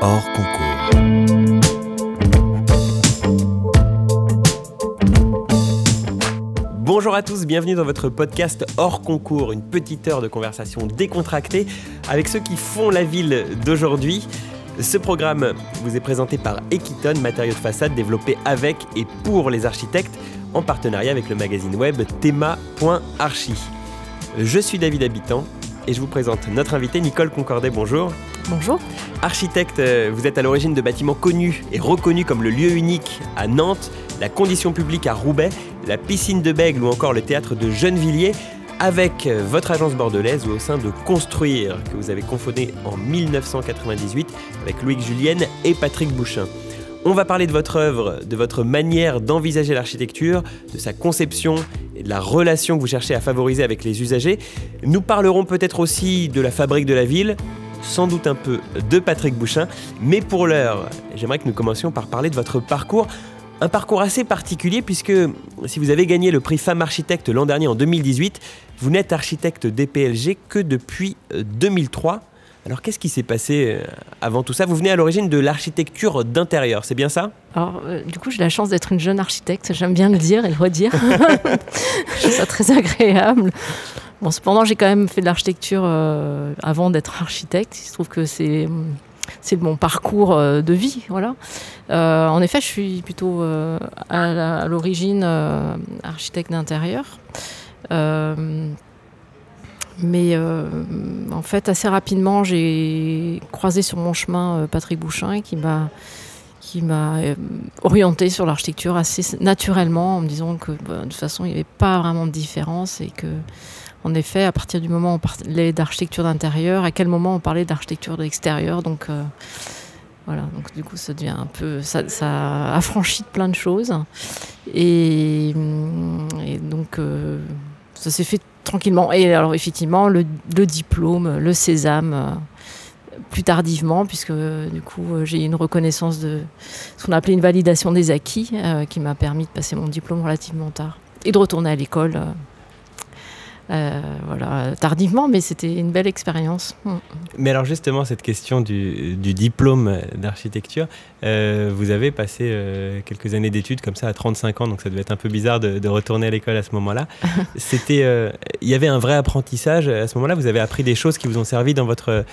hors concours. Bonjour à tous, bienvenue dans votre podcast hors concours, une petite heure de conversation décontractée avec ceux qui font la ville d'aujourd'hui. Ce programme vous est présenté par Equiton, matériaux de façade développés avec et pour les architectes en partenariat avec le magazine web thema.archi. Je suis David Habitant et je vous présente notre invité Nicole Concordet. Bonjour. Bonjour. Architecte, euh, vous êtes à l'origine de bâtiments connus et reconnus comme le lieu unique à Nantes, la condition publique à Roubaix, la piscine de Bègle ou encore le théâtre de Gennevilliers, avec euh, votre agence bordelaise ou au sein de Construire, que vous avez confondé en 1998 avec Louis Julienne et Patrick Bouchin. On va parler de votre œuvre, de votre manière d'envisager l'architecture, de sa conception et de la relation que vous cherchez à favoriser avec les usagers. Nous parlerons peut-être aussi de la fabrique de la ville, sans doute un peu de Patrick Bouchin, mais pour l'heure, j'aimerais que nous commencions par parler de votre parcours. Un parcours assez particulier puisque si vous avez gagné le prix Femme Architecte l'an dernier en 2018, vous n'êtes architecte DPLG que depuis 2003. Alors qu'est-ce qui s'est passé euh, avant tout ça? Vous venez à l'origine de l'architecture d'intérieur, c'est bien ça? Alors, euh, du coup, j'ai la chance d'être une jeune architecte, j'aime bien le dire et le redire. je trouve ça très agréable. Bon, cependant, j'ai quand même fait de l'architecture euh, avant d'être architecte. Il se trouve que c'est c'est mon parcours euh, de vie, voilà. Euh, en effet, je suis plutôt à l'origine architecte d'intérieur. Mais en fait, assez rapidement, j'ai croisé sur mon chemin Patrick Bouchin qui m'a qui m'a orienté sur l'architecture assez naturellement en me disant que bah, de toute façon, il n'y avait pas vraiment de différence et que en effet, à partir du moment où on parlait d'architecture d'intérieur, à quel moment on parlait d'architecture de l'extérieur, donc euh, voilà, donc du coup ça devient un peu, ça, affranchit de plein de choses, et, donc euh, ça s'est fait tranquillement. Et alors effectivement, le, diplôme, le sésame, euh, plus tardivement, puisque du coup j'ai eu une reconnaissance de ce qu'on appelait une validation des acquis, qui m'a permis de passer mon diplôme relativement tard et de retourner à l'école. Euh, voilà, tardivement, mais c'était une belle expérience. Mm. Mais alors justement, cette question du, du diplôme d'architecture, euh, vous avez passé euh, quelques années d'études comme ça à 35 ans, donc ça devait être un peu bizarre de, de retourner à l'école à ce moment-là. C'était, il y avait un vrai apprentissage à ce moment-là? Vous avez appris des choses qui vous ont servi dans votre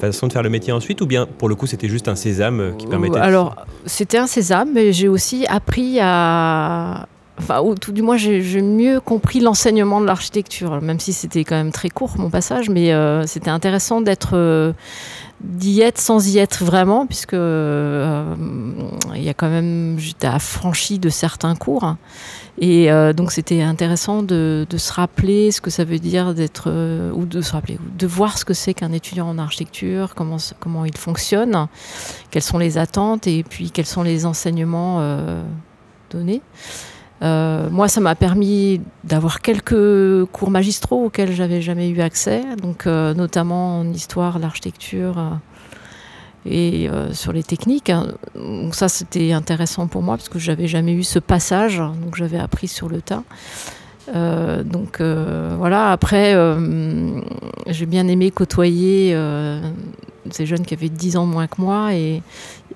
façon de faire le métier ensuite, ou bien pour le coup c'était juste un sésame qui permettait. de- Alors, c'était un sésame, mais j'ai aussi appris à. Enfin, ou tout du moins, j'ai mieux compris l'enseignement de l'architecture, même si c'était quand même très court mon passage, mais euh, c'était intéressant d'être. euh, d'y être sans y être vraiment, puisque euh, il y a quand même. J'étais affranchie de certains cours. Et donc, c'était intéressant de, se rappeler ce que ça veut dire d'être. ou de se rappeler, de voir ce que c'est qu'un étudiant en architecture, comment, comment il fonctionne quelles sont les attentes et puis quels sont les enseignements donnés. Euh, moi, ça m'a permis d'avoir quelques cours magistraux auxquels j'avais jamais eu accès, donc euh, notamment en histoire, l'architecture euh, et sur les techniques. hein. Donc ça, c'était intéressant pour moi parce que j'avais jamais eu ce passage, donc j'avais appris sur le tas. Donc voilà, après, j'ai bien aimé côtoyer ces jeunes qui avaient 10 ans moins que moi et,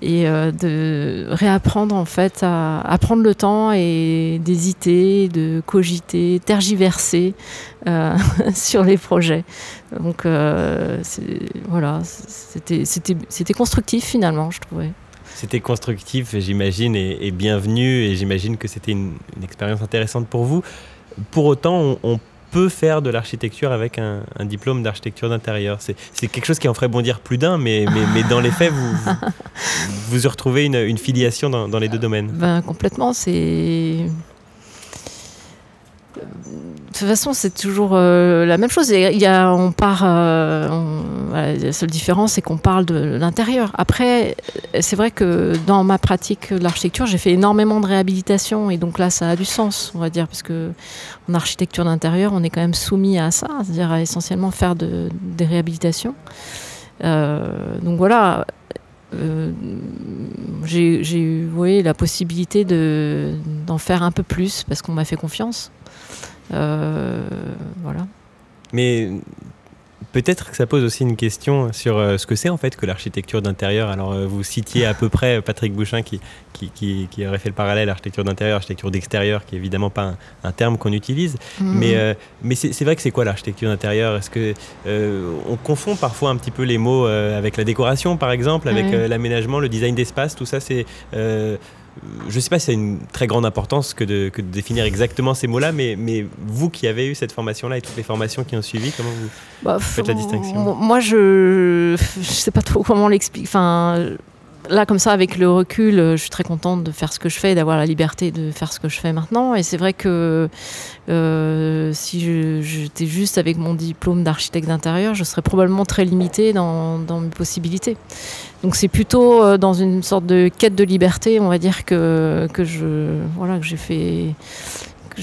euh, de réapprendre en fait à, prendre le temps et d'hésiter, de cogiter, tergiverser euh, sur les projets. Donc euh, voilà, c'était constructif finalement, je trouvais. C'était constructif, j'imagine, et, et bienvenu, et j'imagine que c'était une, une expérience intéressante pour vous. Pour autant, on, on peut faire de l'architecture avec un, un diplôme d'architecture d'intérieur. C'est c'est quelque chose qui en ferait bondir plus d'un, mais, mais, mais dans les faits, vous vous, vous retrouvez une, une filiation dans, dans les deux domaines. Ben, complètement, c'est. De toute façon, c'est toujours euh, la même chose. Il y a, on part, euh, la seule différence, c'est qu'on parle de l'intérieur. Après, c'est vrai que dans ma pratique de l'architecture, j'ai fait énormément de réhabilitation, et donc là, ça a du sens, on va dire, parce que en architecture d'intérieur, on est quand même soumis à ça, c'est-à-dire à essentiellement faire de- des réhabilitations. Euh, donc voilà, j'ai eu la possibilité de- d'en faire un peu plus parce qu'on m'a fait confiance. Euh, voilà. Mais Peut-être que ça pose aussi une question sur euh, ce que c'est en fait que l'architecture d'intérieur. Alors euh, vous citiez à peu près Patrick Bouchin qui, qui, qui, aurait fait le parallèle architecture d'intérieur, architecture d'extérieur, qui est évidemment pas un, terme qu'on utilise. Mhm. Mais, euh, mais c'est vrai que c'est quoi l'architecture d'intérieur? Est-ce que on confond parfois un petit peu les mots avec la décoration par exemple, avec l'aménagement, le design d'espace, tout ça c'est je ne sais pas si ça a une très grande importance que de, définir exactement ces mots-là, mais, mais, vous qui avez eu cette formation-là et toutes les formations qui ont suivi, comment vous bah, faites la distinction Moi, je ne sais pas trop comment l'expliquer. Enfin, là, comme ça, avec le recul, euh, je suis très contente de faire ce que je fais, d'avoir la liberté de faire ce que je fais maintenant. Et c'est vrai que euh, si j'étais juste avec mon diplôme d'architecte d'intérieur, je serais probablement très limitée dans, mes possibilités. Donc c'est plutôt euh, dans une sorte de quête de liberté, on va dire, que, que je voilà que j'ai fait que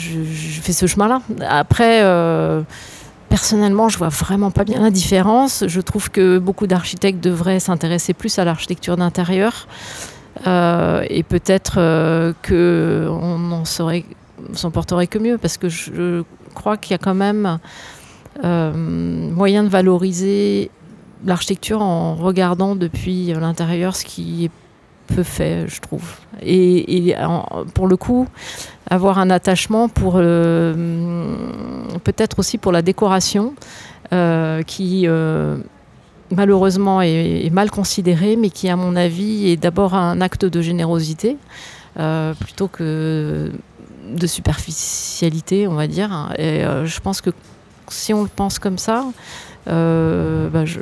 ce chemin-là. Après. Personnellement, je vois vraiment pas bien la différence. Je trouve que beaucoup d'architectes devraient s'intéresser plus à l'architecture d'intérieur. Euh, et peut-être euh, qu'on en s'en porterait que mieux, parce que je crois qu'il y a quand même euh, moyen de valoriser l'architecture en regardant depuis l'intérieur ce qui est peu fait, je trouve. Et, pour le coup, avoir un attachement pour euh, peut-être aussi pour la décoration, euh, qui euh, malheureusement est, mal considérée, mais qui, à mon avis, est d'abord un acte de générosité plutôt que de superficialité, on va dire. Et je pense que si on le pense comme ça, bah, je,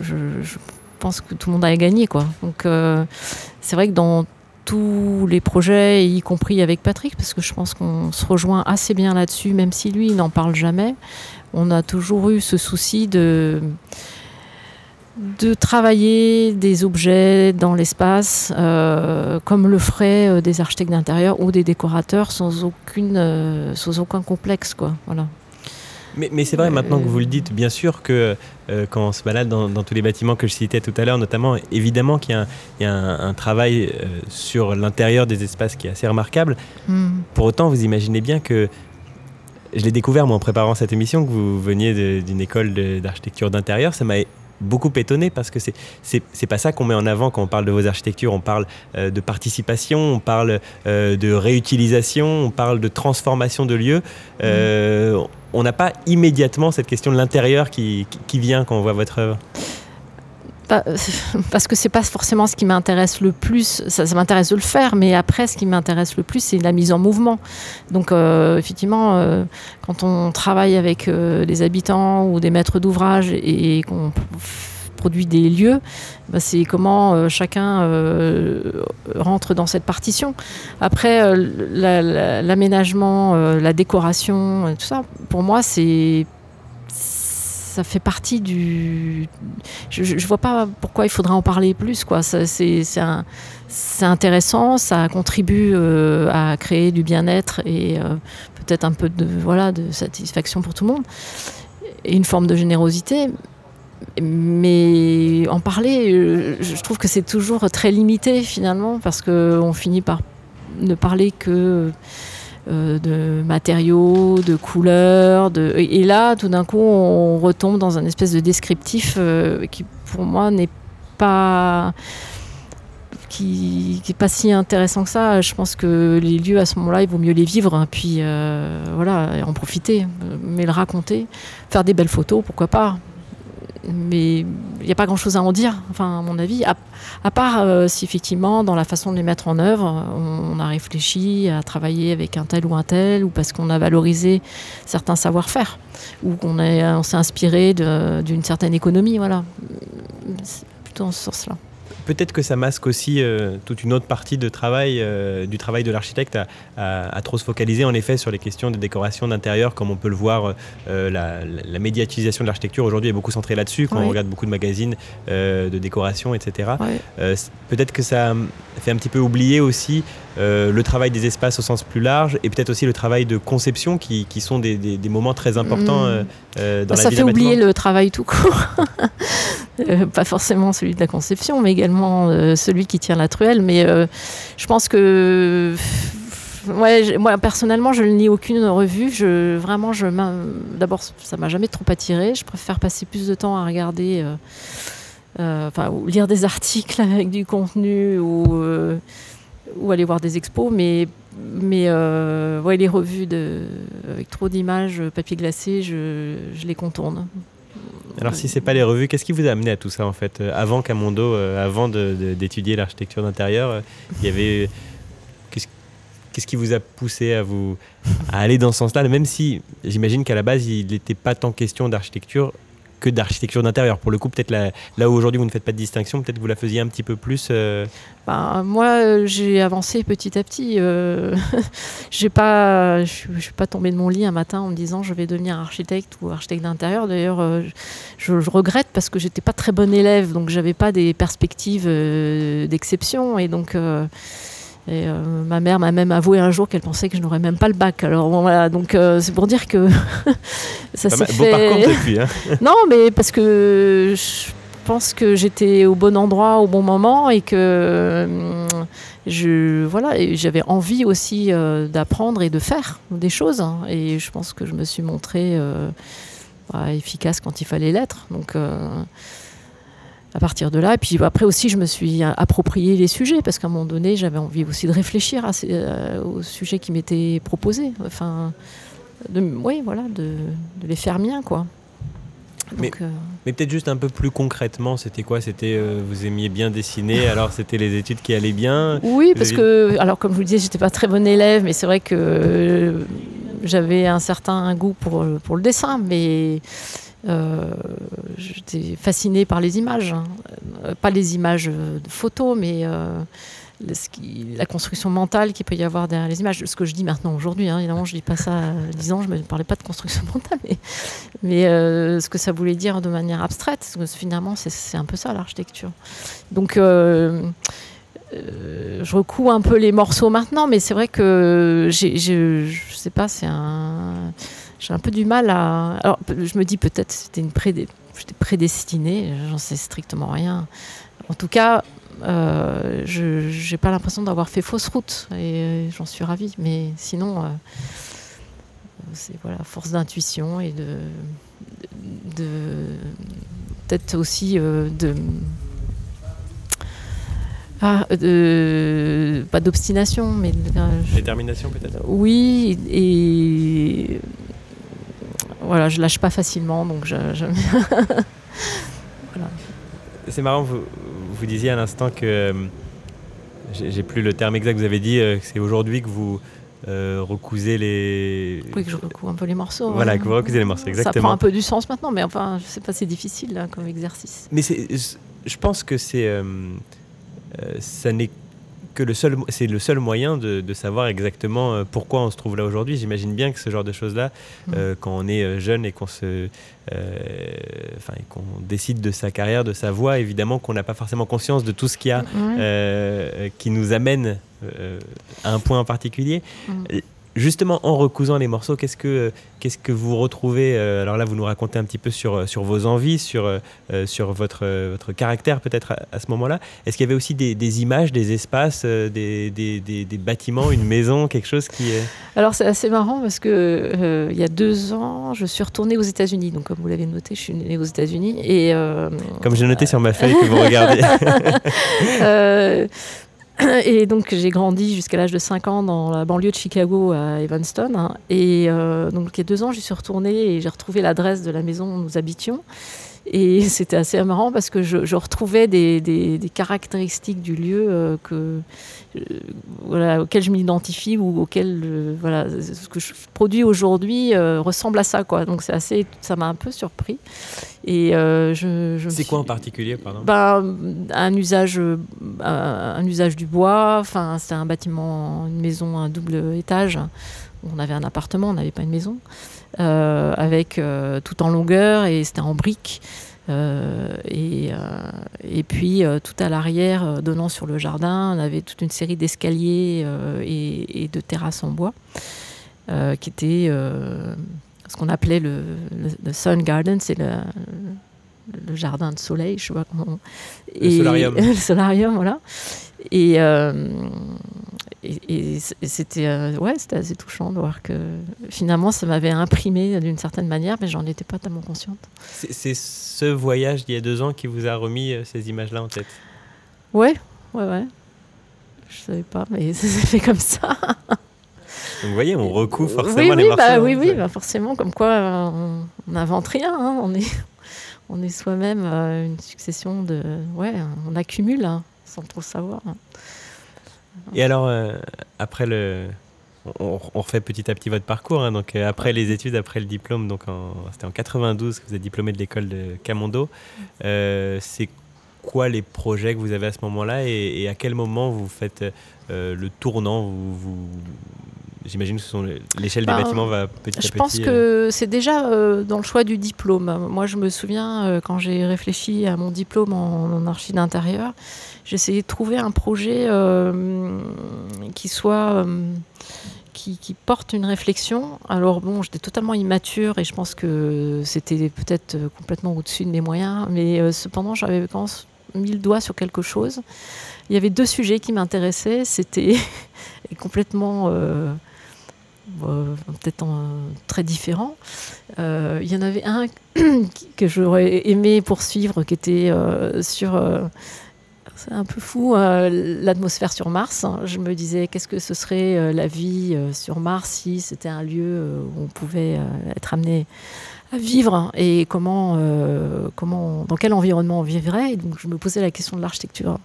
pense que tout le monde a gagné. Quoi. Donc euh, c'est vrai que dans tous les projets, y compris avec Patrick, parce que je pense qu'on se rejoint assez bien là-dessus, même si lui n'en parle jamais, on a toujours eu ce souci de de travailler des objets dans l'espace euh, comme le feraient euh, des architectes d'intérieur ou des décorateurs sans aucune sans aucun complexe quoi voilà mais, c'est vrai, maintenant que vous le dites, bien sûr que euh, quand on se balade dans, tous les bâtiments que je citais tout à l'heure, notamment, évidemment qu'il y a un, travail euh, sur l'intérieur des espaces qui est assez remarquable. Hmm. Pour autant, vous imaginez bien que je l'ai découvert moi en préparant cette émission que vous veniez d'une école d'architecture d'intérieur. Ça m'a beaucoup étonné parce que c'est c'est pas ça qu'on met en avant quand on parle de vos architectures. On parle euh, de participation, on parle euh, de réutilisation, on parle de transformation de lieux. Euh, on n'a pas immédiatement cette question de l'intérieur qui, qui, vient quand on voit votre œuvre. Parce que c'est pas forcément ce qui m'intéresse le plus. Ça, m'intéresse de le faire, mais après, ce qui m'intéresse le plus, c'est la mise en mouvement. Donc, effectivement, quand on travaille avec des habitants ou des maîtres d'ouvrage et qu'on produit des lieux, bah, c'est comment euh, chacun euh, rentre dans cette partition. Après, euh, l'aménagement, la, décoration, tout ça, pour moi, c'est ça fait partie du. Je, ne vois pas pourquoi il faudrait en parler plus. C'est intéressant, ça contribue à créer du bien-être et peut-être un peu de, voilà, de satisfaction pour tout le monde et une forme de générosité mais en parler, euh, je trouve que c'est toujours très limité finalement, parce qu'on finit par ne parler que euh, de matériaux, de couleurs. De... Et là, tout d'un coup, on retombe dans un espèce de descriptif euh, qui, pour moi, n'est pas qui n'est pas si intéressant que ça. Je pense que les lieux à ce moment-là, il vaut mieux les vivre, hein, puis voilà, en profiter, mais le raconter, faire des belles photos, pourquoi pas mais il n'y a pas grand-chose à en dire, enfin, à mon avis, à, part euh, si effectivement, dans la façon de les mettre en œuvre, on, a réfléchi à travailler avec un tel ou un tel, ou parce qu'on a valorisé certains savoir-faire, ou qu'on on s'est inspiré d'une certaine économie, voilà. C'est plutôt en ce sens-là peut-être que ça masque aussi euh, toute une autre partie de travail, euh, du travail de l'architecte à, trop se focaliser en effet sur les questions de décoration d'intérieur, comme on peut le voir, euh, la, médiatisation de l'architecture aujourd'hui est beaucoup centrée là-dessus, quand on regarde beaucoup de magazines de décoration, etc. peut-être que ça fait un petit peu oublier aussi le travail des espaces au sens plus large et peut-être aussi le travail de conception qui, sont des, moments très importants mmh. dans bah, la vie Ça fait oublier le travail tout court. pas forcément celui de la conception, mais également euh, celui qui tient la truelle. Mais euh, je pense que ouais, moi personnellement, je ne lis aucune revue. Je, vraiment, je, d'abord, ça m'a jamais trop attiré. Je préfère passer plus de temps à regarder, euh, euh, enfin, ou lire des articles avec du contenu ou, euh, ou aller voir des expos. Mais, mais ouais, les revues de, avec trop d'images, papier glacé, je, je les contourne. Alors si c'est pas les revues, qu'est-ce qui vous a amené à tout ça en fait? Avant Camondo, avant d'étudier l'architecture d'intérieur, il y avait Qu'est-ce qui vous a poussé à vous à aller dans ce sens-là, même si j'imagine qu'à la base il n'était pas tant question d'architecture que d'architecture d'intérieur. Pour le coup, peut-être là, où aujourd'hui vous ne faites pas de distinction, peut-être vous la faisiez un petit peu plus. Euh, ben, moi, euh, j'ai avancé petit à petit. Euh, j'ai pas, suis pas tombée de mon lit un matin en me disant je vais devenir architecte ou architecte d'intérieur. D'ailleurs, je, je, regrette parce que j'étais pas très bonne élève, donc j'avais pas des perspectives d'exception et donc et euh, ma mère m'a même avoué un jour qu'elle pensait que je n'aurais même pas le bac. Alors voilà, donc euh, c'est pour dire que ça s'est fait. Beau depuis. Hein. non, mais parce que je pense que j'étais au bon endroit au bon moment et que hum, je voilà, j'avais envie aussi euh, d'apprendre et de faire des choses. Hein. et je pense que je me suis montrée bah, efficace quand il fallait l'être. Donc à partir de là. Et puis après aussi, je me suis approprié les sujets parce qu'à un moment donné, j'avais envie aussi de réfléchir à euh, aux sujets qui m'étaient proposés. Enfin, de, oui, voilà, de, les faire miens, quoi. mais, euh, mais peut-être juste un peu plus concrètement, c'était quoi? C'était euh, vous aimiez bien dessiner, alors c'était les études qui allaient bien? Oui, parce que, alors comme je vous le disais, j'étais pas très bon élève, mais c'est vrai que j'avais un certain goût pour, pour le dessin, mais j'étais fascinée par les images, hein. euh, pas les images de photos, mais euh, la construction mentale qu'il peut y avoir derrière les images. Ce que je dis maintenant aujourd'hui, hein, évidemment, je dis pas ça à 10 ans, je ne parlais pas de construction mentale, mais, ce que ça voulait dire de manière abstraite, finalement, c'est un peu ça l'architecture. Donc, je recoue un peu les morceaux maintenant, mais c'est vrai que je ne sais pas, c'est un j'ai un peu du mal à. Alors, je me dis peut-être c'était une prédé... j'étais prédestinée, j'en sais strictement rien. En tout cas, euh, je n'ai pas l'impression d'avoir fait fausse route et j'en suis ravie. Mais sinon, euh, c'est voilà, force d'intuition et de, de, peut-être aussi euh, de ah, de, pas d'obstination, mais de, détermination peut-être. Oui, et voilà, je lâche pas facilement, donc je. C'est marrant, vous, vous disiez à l'instant que euh, j'ai plus le terme exact. Vous avez dit euh, que c'est aujourd'hui que vous euh, recousez les. Oui, que je recoue un peu les morceaux. Voilà, que vous recousez les morceaux, exactement. Ça prend un peu du sens maintenant, mais enfin, je sais pas, c'est difficile là, comme exercice. Mais je pense que c'est, ça n'est que le seul, c'est le seul moyen de, savoir exactement euh, pourquoi on se trouve là aujourd'hui. J'imagine bien que ce genre de choses-là, mm. euh, quand on est euh, jeune et qu'on se, enfin, qu'on décide de sa carrière, de sa voie, évidemment qu'on n'a pas forcément conscience de tout ce qu'il y a qui nous amène à un point en particulier. Mm justement, en recousant les morceaux, qu'est-ce que, qu'est-ce que vous retrouvez euh, Alors là, vous nous racontez un petit peu sur, euh, sur vos envies, sur, euh, sur votre, votre caractère peut-être à, ce moment-là. Est-ce qu'il y avait aussi des, images, des espaces, des, des, bâtiments, une maison, quelque chose qui est... Alors c'est assez marrant parce que il y a deux ans, je suis retournée aux États-Unis. Donc comme vous l'avez noté, je suis née aux États-Unis. Et, comme j'ai noté sur ma feuille que vous regardez. Et donc j'ai grandi jusqu'à l'âge de 5 ans dans la banlieue de Chicago à Evanston. Hein. Et euh, donc il y a deux ans, j'y suis retournée et j'ai retrouvé l'adresse de la maison où nous habitions. Et c'était assez marrant parce que je, retrouvais des, des, caractéristiques du lieu euh, que, euh, voilà, auxquelles je m'identifie ou auxquelles euh, voilà, ce que je produis aujourd'hui ressemble à ça. Quoi. Donc assez, ça m'a un peu surpris. Et je, c'est quoi en particulier pardon? Ben, un, usage, un, usage du bois, c'était un bâtiment, une maison, un double étage. On avait un appartement, on n'avait pas une maison. Euh, avec euh, tout en longueur et c'était en briques. Euh, et, et, puis tout à l'arrière, donnant sur le jardin, on avait toute une série d'escaliers et, de terrasses en bois, qui étaient ce qu'on appelait le, Sun Garden, c'est le, le, jardin de soleil, je sais pas comment. Le solarium. le solarium, voilà. Et, et, c'était ouais, c'était assez touchant de voir que finalement ça m'avait imprimé d'une certaine manière, mais j'en étais pas tellement consciente. C'est ce voyage d'il y a deux ans qui vous a remis ces images-là en tête? Ouais, ouais, ouais. Je savais pas, mais ça s'est fait comme ça. vous voyez, on recouvre forcément les oui, bah, oui, oui, bah, forcément, comme quoi on n'invente rien, hein. on est, on est soi-même euh, une succession de... Ouais, on accumule hein, sans trop savoir. Et alors, euh, après le... On, refait petit à petit votre parcours. Hein. donc, euh, après les études, après le diplôme, donc c'était en 92 que vous êtes diplômé de l'école de Camondo. c'est quoi les projets que vous avez à ce moment-là et, à quel moment vous faites le tournant? Vous, J'imagine que l'échelle des ben, bâtiments va petit à petit. Je pense que euh, c'est déjà euh, dans le choix du diplôme. Moi, je me souviens euh, quand j'ai réfléchi à mon diplôme en, en archi d'intérieur, j'essayais de trouver un projet qui soit qui, qui, porte une réflexion. Alors bon, j'étais totalement immature et je pense que c'était peut-être complètement au-dessus de mes moyens, mais cependant, j'avais mis le doigt sur quelque chose. Il y avait deux sujets qui m'intéressaient. C'était complètement euh, peut-être très différent. Euh, il y en avait un que j'aurais aimé poursuivre, qui était euh, sur c'est un peu fou, l'atmosphère sur Mars. Je me disais, qu'est-ce que ce serait la vie sur Mars si c'était un lieu où on pouvait être amené à vivre et comment, comment, dans quel environnement on vivrait. Et donc, je me posais la question de l'architecture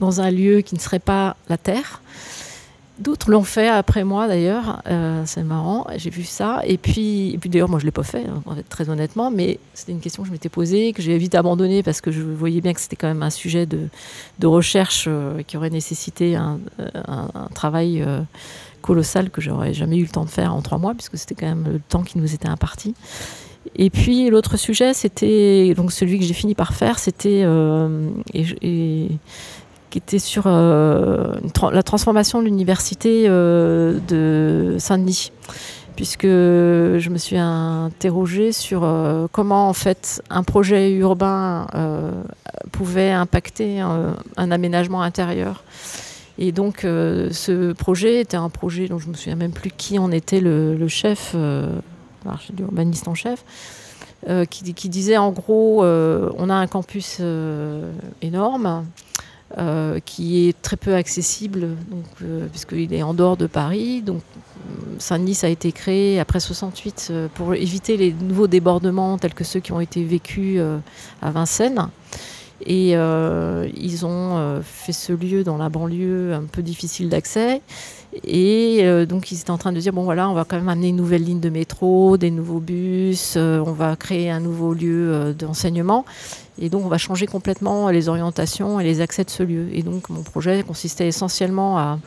dans un lieu qui ne serait pas la Terre. D'autres l'ont fait après moi d'ailleurs, euh, c'est marrant, j'ai vu ça. Et puis, d'ailleurs, moi je ne l'ai pas fait, hein, très honnêtement, mais c'était une question que je m'étais posée, que j'ai vite abandonnée parce que je voyais bien que c'était quand même un sujet de, recherche euh, qui aurait nécessité un, un, travail euh, colossal que j'aurais jamais eu le temps de faire en trois mois, puisque c'était quand même le temps qui nous était imparti. Et puis l'autre sujet, c'était donc celui que j'ai fini par faire, c'était qui était sur euh, la transformation de l'université euh, de Saint-Denis puisque je me suis interrogée sur euh, comment en fait un projet urbain pouvait impacter un, aménagement intérieur. Et donc ce projet était un projet dont je me souviens même plus qui en était le, chef, l'urbaniste en chef, qui, disait en gros on a un campus énorme euh, qui est très peu accessible, donc, euh, puisqu'il est en dehors de Paris. Donc, Saint-Denis a été créé après 68 euh, pour éviter les nouveaux débordements tels que ceux qui ont été vécus à Vincennes. Et ils ont fait ce lieu dans la banlieue un peu difficile d'accès. Et donc, ils étaient en train de dire bon, voilà, on va quand même amener une nouvelle ligne de métro, des nouveaux bus, on va créer un nouveau lieu d'enseignement. Et donc, on va changer complètement les orientations et les accès de ce lieu. Et donc, mon projet consistait essentiellement à,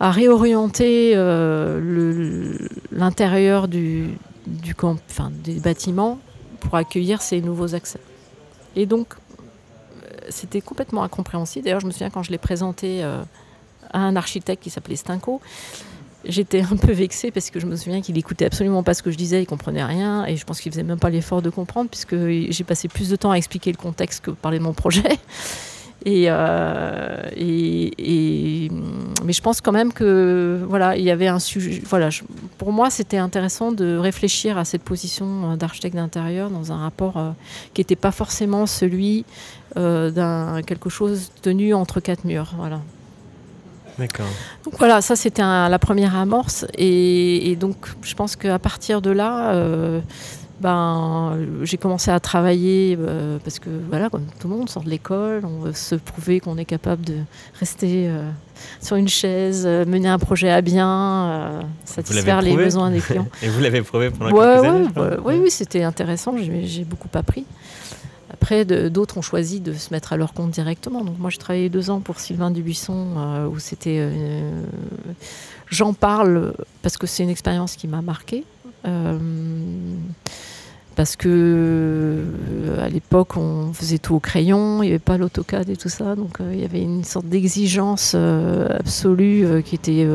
réorienter euh, l'intérieur du, du camp, enfin, des bâtiments pour accueillir ces nouveaux accès. Et donc, euh, c'était complètement incompréhensible. D'ailleurs, je me souviens quand je l'ai présenté euh, à un architecte qui s'appelait Stinko, J'étais un peu vexée parce que je me souviens qu'il écoutait absolument pas ce que je disais, il comprenait rien et je pense qu'il faisait même pas l'effort de comprendre puisque j'ai passé plus de temps à expliquer le contexte que parler de mon projet. Euh, et, mais je pense quand même que voilà, il y avait un sujet. Voilà, pour moi, c'était intéressant de réfléchir à cette position d'architecte d'intérieur dans un rapport euh, qui n'était pas forcément celui euh, d'un quelque chose tenu entre quatre murs. Voilà. D'accord. Donc voilà, ça c'était la première amorce. Et, donc je pense qu'à partir de là, euh, ben, j'ai commencé à travailler euh, parce que voilà, comme tout le monde sort de l'école, on veut se prouver qu'on est capable de rester euh, sur une chaise, mener un projet à bien, satisfaire les besoins des clients. et vous l'avez prouvé pendant quelques années Oui, oui, c'était intéressant, j'ai beaucoup appris. Après, d'autres ont choisi de se mettre à leur compte directement. Donc moi, j'ai travaillé deux ans pour Sylvain Dubuisson, euh, où c'était... Euh, j'en parle parce que c'est une expérience qui m'a marquée. Euh, parce que à l'époque, on faisait tout au crayon, il n'y avait pas l'AutoCAD et tout ça. Donc il y avait une sorte d'exigence absolue qui était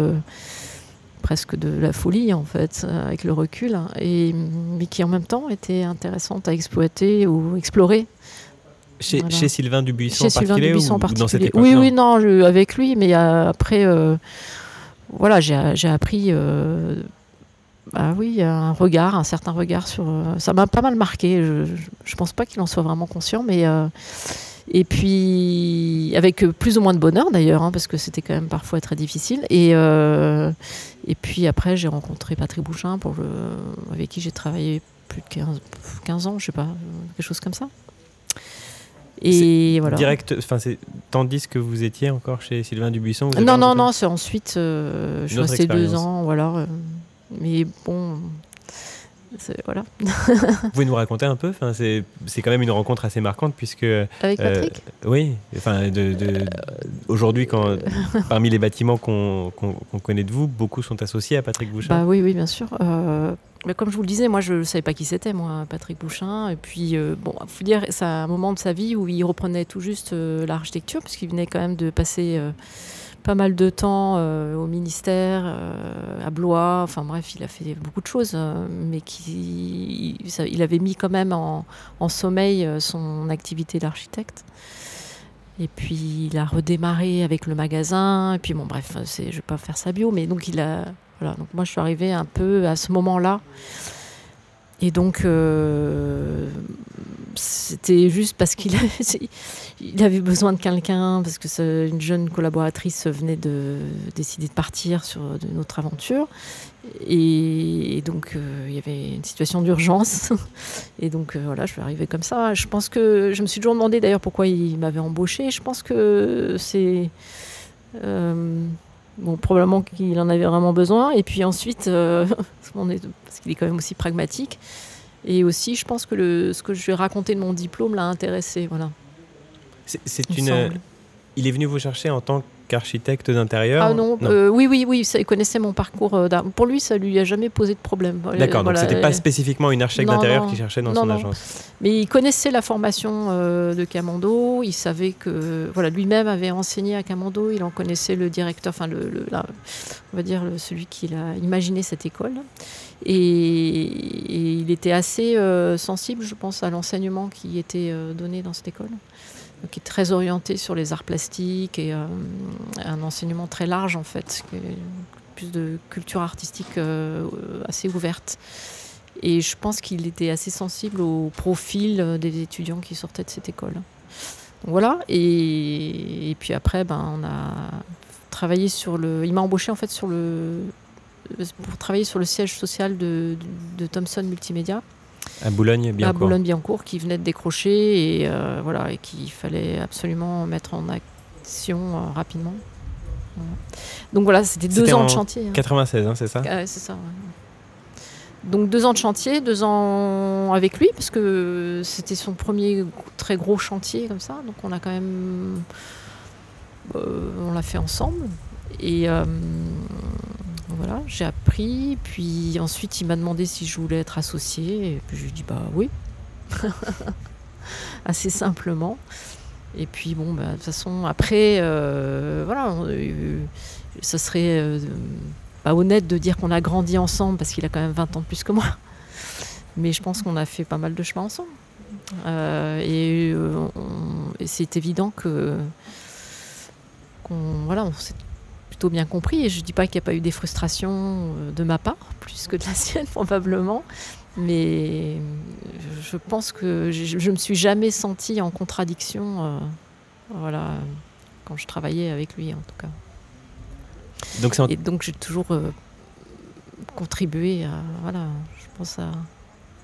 presque de la folie en fait, avec le recul, et, mais qui en même temps était intéressante à exploiter ou explorer. Chez, Voilà. chez Sylvain Dubuisson Chez en Sylvain particulier Dubuisson ou en dans cette particulier? époque Oui, oui, non, je- avec lui, mais euh, après, euh, voilà, j'ai appris, euh, bah oui, un regard, un certain regard sur. euh, ça m'a pas mal marqué. Je, je, je pense pas qu'il en soit vraiment conscient, mais. Euh, et puis, avec euh, plus ou moins de bonheur d'ailleurs, hein, parce que c'était quand même parfois très difficile. Et, euh, et puis après, j'ai rencontré Patrick Bouchin, pour le, avec qui j'ai travaillé plus de 15, 15 ans, je sais pas, quelque chose comme ça. Et voilà. Direct, enfin, c'est tandis que vous étiez encore chez Sylvain Dubuisson. vous Non, non, non, c'est ensuite, euh, je suis restée deux ans, voilà. euh, mais bon, voilà. Vous pouvez nous raconter un peu Enfin, c'est c'est quand même une rencontre assez marquante puisque Avec Euh, Patrick? oui, enfin, de, de- aujourd'hui, quand parmi les bâtiments qu'on qu'on- qu'on connaît de vous, beaucoup sont associés à Patrick Bouchin. Bah oui, oui, bien sûr. Euh, mais comme je vous le disais, moi, je ne savais pas qui c'était, moi, Patrick Bouchin. Et puis, euh, bon, il faut dire, c'est un moment de sa vie où il reprenait tout juste euh, l'architecture, puisqu'il venait quand même de passer pas mal de temps euh, au ministère, euh, à Blois. Enfin bref, il a fait beaucoup de choses, euh, mais qui, ça- il avait mis quand même en, sommeil son activité d'architecte. Et puis il a redémarré avec le magasin. Et puis bon, bref, je ne vais pas faire sa bio, mais donc il a, voilà. Donc moi je suis arrivée un peu à ce moment-là. Et donc euh, c'était juste parce qu'il avait, besoin de quelqu'un, parce que une jeune collaboratrice venait de décider de partir sur une autre aventure. Et, donc euh, il y avait une situation d'urgence. Et donc euh, voilà, je suis arrivée comme ça. Je pense que je me suis toujours demandé d'ailleurs pourquoi il m'avait embauché. Je pense que c'est bon probablement qu'il en avait vraiment besoin. Et puis ensuite, qu'on est- parce qu'il est quand même aussi pragmatique. Et aussi, je pense que le, ce que je lui ai raconté de mon diplôme l'a intéressé. Voilà. C'est il une. semble. Il est venu vous chercher en tant qu'architecte d'intérieur Ah non, euh, oui, oui, oui, ça, il connaissait mon parcours. euh, d'art. Pour lui, ça lui a jamais posé de problème. Voilà, D'accord, donc voilà, c'était euh, pas spécifiquement une architecte d'intérieur qui cherchait dans Non, son non. agence. Mais il connaissait la formation euh, de Camando. Il savait que, voilà, lui-même avait enseigné à Camando. Il en connaissait le directeur, enfin, le, le- la- on va dire le- celui qui a imaginé cette école. Et, il était assez euh, sensible, je pense, à l'enseignement qui était euh, donné dans cette école, qui est très orienté sur les arts plastiques et euh, un enseignement très large en fait, plus de culture artistique assez ouverte. Et je pense qu'il était assez sensible au profil des étudiants qui sortaient de cette école. Voilà. Et, et puis après, ben, on a travaillé sur le. Il m'a embauché en fait sur le pour travailler sur le siège social de, de, de Thomson Multimédia À Boulogne, bien à Boulogne-Billancourt qui venait de décrocher et euh, voilà et qu'il fallait absolument mettre en action euh, rapidement. Voilà. Donc voilà, c'était deux ans de chantier. hein. 96, hein, c'est ça Ah c'est ça. ouais. Donc deux ans de chantier, deux ans avec lui, parce que c'était son premier très gros chantier comme ça. Donc on a quand même, euh, on l'a fait ensemble. Et voilà, j'ai appris. Puis ensuite il m'a demandé si je voulais être associée. Et puis je lui ai dit bah oui, assez simplement. Et puis bon, bah, de toute façon après, euh, voilà, euh, ça serait euh, pas honnête de dire qu'on a grandi ensemble parce qu'il a quand même 20 ans de plus que moi. Mais je pense qu'on a fait pas mal de chemin ensemble. Et c'est évident que voilà, on s'est plutôt bien compris. Et je dis pas qu'il n'y a pas eu des frustrations euh, de ma part, plus que de la sienne probablement. Mais je pense que je, je me suis jamais sentie en contradiction, euh, voilà, quand je travaillais avec lui en tout cas. Donc en- Et donc j'ai toujours euh, contribué à, voilà, je pense à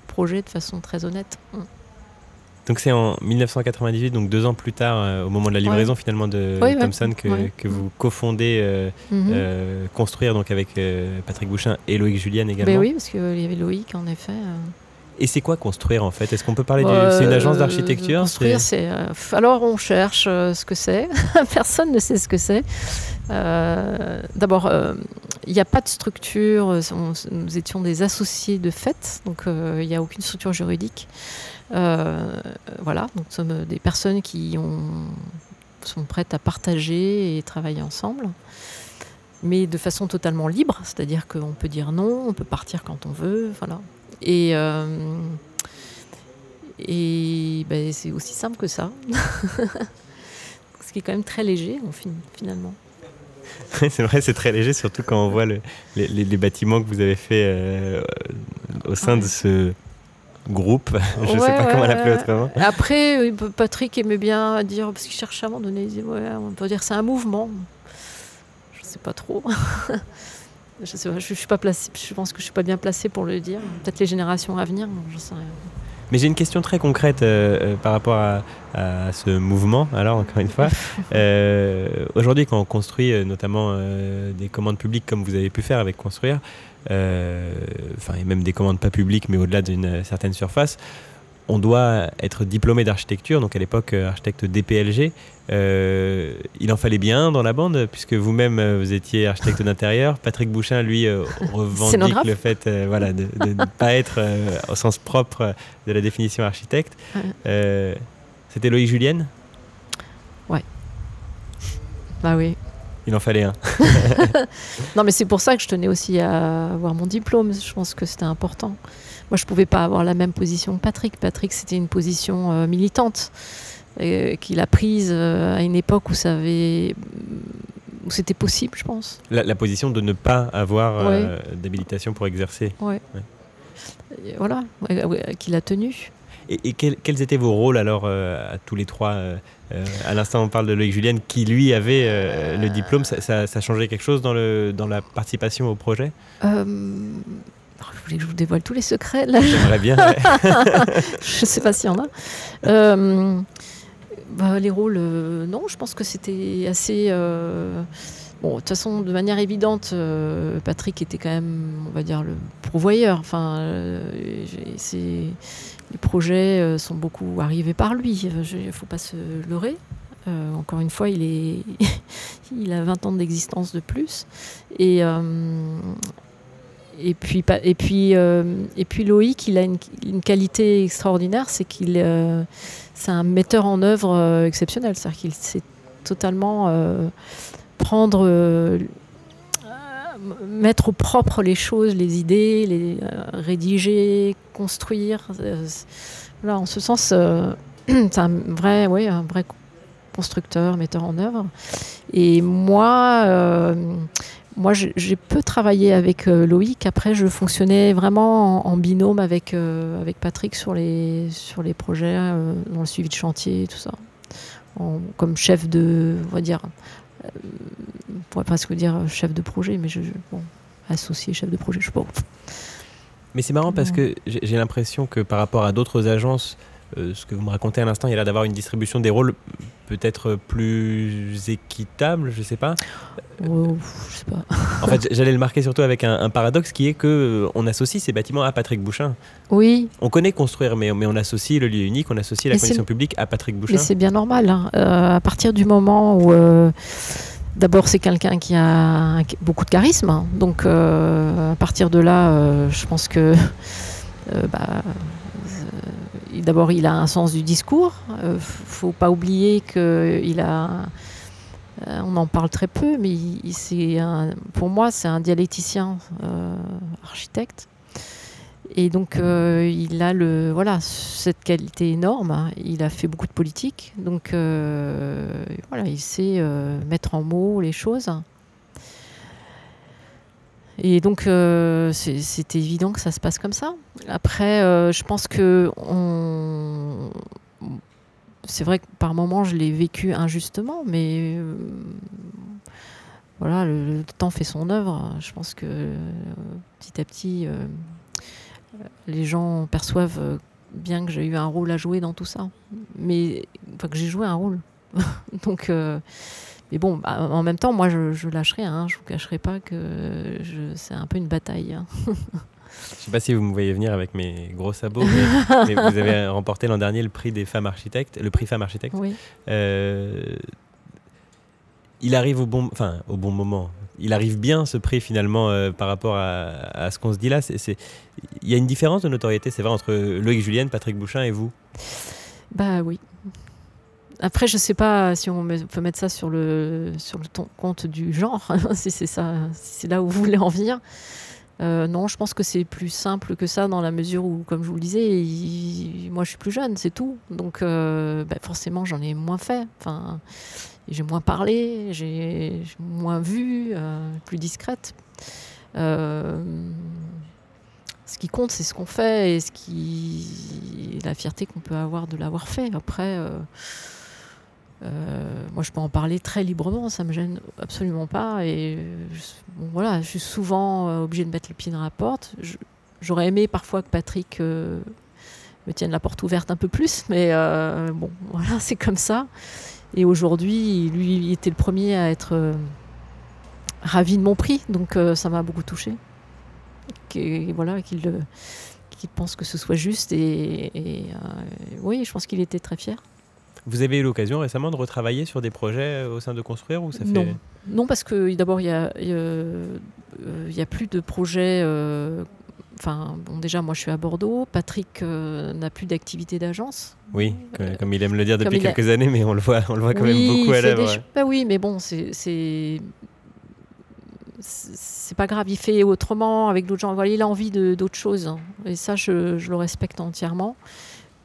projet de façon très honnête. Donc c'est en 1998, donc deux ans plus tard, euh, au moment de la livraison finalement de Ouais. Thomson, que, Ouais. que vous cofondez euh, Mhm. euh, construire donc avec Patrick Bouchin et Loïc Juliane également. Ben oui, parce qu'il y avait Loïc en effet. Et c'est quoi construire en fait? Est-ce qu'on peut parler du... Euh, C'est une agence d'architecture Construire, c'est- euh, alors on cherche euh, ce que c'est. Personne ne sait ce que c'est. Euh, D'abord, euh, il n'y a pas de structure. on- nous étions des associés de fait, donc il n'y a aucune structure juridique. Voilà, donc nous sommes des personnes qui ont, sont prêtes à partager et travailler ensemble. Mais de façon totalement libre, c'est-à-dire qu'on peut dire non, on peut partir quand on veut, voilà. Et, euh, Et ben, c'est aussi simple que ça. Ce qui est quand même très léger, finalement. c'est vrai, c'est très léger, surtout quand on voit les, bâtiments que vous avez fait euh, au sein de ce groupe. Je ne sais pas comment l'appeler autrement. Après, Patrick aimait bien dire, parce qu'il cherchait à un moment donné, il disait, ouais, on peut dire c'est un mouvement. Je ne sais pas trop. je, sais je, suis pas je pense que je ne suis pas bien placé pour le dire. Peut-être les générations à venir, je sais rien. Mais j'ai une question très concrète euh, euh, par rapport à, ce mouvement. Alors, encore une fois, euh, aujourd'hui, quand on construit notamment des commandes publiques comme vous avez pu faire avec Construire, enfin, et même des commandes pas publiques, mais au-delà d'une certaine surface, on doit être diplômé d'architecture, donc à l'époque euh, architecte DPLG. Euh, il en fallait bien dans la bande, puisque vous-même euh, vous étiez architecte d'intérieur. Patrick Bouchin, lui, revendique le fait voilà, de ne pas être au sens propre de la définition architecte. C'était Loïc Julienne? Ouais. Bah oui. Il en fallait un. non, mais c'est pour ça que je tenais aussi à avoir mon diplôme. Je pense que c'était important. Moi, je ne pouvais pas avoir la même position que Patrick. Patrick, c'était une position euh, militante euh, qu'il a prise euh, à une époque où ça avait où c'était possible, je pense. La, position de ne pas avoir d'habilitation pour exercer. Oui. Voilà, qu'il a tenu. Et, quels, étaient vos rôles alors à tous les trois À l'instant, on parle de Loïc Julienne qui lui avait le diplôme. Ça, ça, changeait quelque chose dans, le, dans la participation au projet? Vous voulez que je vous dévoile tous les secrets là? J'aimerais bien. je ne sais pas s'il y en a. Euh, bah, les rôles, euh, non, je pense que c'était assez. Euh, bon, de toute façon, de manière évidente, Patrick était quand même, on va dire, le pourvoyeur. Enfin, les projets sont beaucoup arrivés par lui. Il ne faut pas se leurrer. encore une fois, il, est il a 20 ans d'existence de plus. Et, et puis, et puis, euh, et puis Loïc, il a une, qualité extraordinaire, c'est qu'il euh, c'est un metteur en œuvre euh, exceptionnel. C'est-à-dire qu'il sait totalement prendre, mettre au propre les choses, les idées, les rédiger, construire. Là, en ce sens, c'est un vrai, oui, un vrai constructeur, metteur en œuvre. Et moi moi, j'ai peu travaillé avec euh, Loïc. Après, je fonctionnais vraiment en, binôme avec, euh, avec Patrick sur les, sur les projets, euh, dans le suivi de chantier et tout ça. comme chef de, on va dire, on pourrait presque dire chef de projet, mais je, bon, associé chef de projet, je sais pas. Mais c'est marrant parce que j'ai l'impression que par rapport à d'autres agences, ce que vous me racontez à l'instant, il y a l'air d'avoir une distribution des rôles peut-être plus équitable, je sais pas. Oh, je sais pas. en fait, j'allais le marquer surtout avec un, paradoxe qui est que euh, on associe ces bâtiments à Patrick Bouchin. Oui. On connaît construire, mais, mais on associe le lieu unique, on associe la condition publique à Patrick Bouchin. Mais c'est bien normal. Hein. Euh, à partir du moment où euh, D'abord, c'est quelqu'un qui a beaucoup de charisme. Hein. Donc, à partir de là, je pense que bah, d'abord, il a un sens du discours. Il ne faut pas oublier qu'il a euh, on en parle très peu, mais pour moi, c'est un dialecticien euh, architecte. Et donc, euh, il a le, voilà, cette qualité énorme. Il a fait beaucoup de politique. Donc, voilà, il sait mettre en mots les choses. Et donc, c'est évident que ça se passe comme ça. Après, je pense que c'est vrai que par moments, je l'ai vécu injustement, mais euh, voilà, le, temps fait son œuvre. Je pense que euh, petit à petit, euh, les gens perçoivent bien que j'ai eu un rôle à jouer dans tout ça. Mais enfin, que j'ai joué un rôle. Donc, mais bon, bah, en même temps, moi, je, je lâcherai. Hein, je vous cacherai pas que c'est un peu une bataille. Hein. Je ne sais pas si vous me voyez venir avec mes gros sabots, mais, vous avez remporté l'an dernier le prix des femmes architectes, le prix femmes architectes. Oui. Euh, il arrive au bon, enfin, au bon moment. Il arrive bien ce prix finalement euh, par rapport à, ce qu'on se dit là. Il y a une différence de notoriété, c'est vrai, entre Loïc Julienne, Patrick Bouchin et vous? Bah oui. Après, je sais pas si on peut mettre ça sur le, sur le compte du genre, si c'est ça, si c'est là où vous voulez en venir. non, je pense que c'est plus simple que ça dans la mesure où, comme je vous le disais, moi je suis plus jeune, c'est tout. Donc bah, forcément j'en ai moins fait. Enfin, j'ai moins parlé, j'ai moins vu, plus discrète. ce qui compte, c'est ce qu'on fait et ce qui, la fierté qu'on peut avoir de l'avoir fait. Après. Euh, moi, je peux en parler très librement, ça me gêne absolument pas. Et voilà, je suis souvent euh, obligée de mettre les pieds dans la porte. J'aurais aimé parfois que Patrick euh, me tienne la porte ouverte un peu plus, mais bon, voilà, c'est comme ça. Et aujourd'hui, lui, il était le premier à être ravi de mon prix, donc ça m'a beaucoup touché. Et voilà, qu'il pense que ce soit juste. et oui, je pense qu'il était très fier. Vous avez eu l'occasion récemment de retravailler sur des projets euh, au sein de Construire ou ça fait... non. non, parce que d'abord, il n'y a, euh, a, plus de projets. Euh, enfin, bon, déjà, moi, je suis à Bordeaux. Patrick n'a plus d'activité d'agence. Oui, comme, il aime le dire depuis quelques années, mais on le voit, on le voit quand même beaucoup à l'œuvre. Bah oui, mais bon, c'est c'est pas grave, il fait autrement avec d'autres gens. Voilà, il a envie d'autres choses. Hein. Et ça, je, je, le respecte entièrement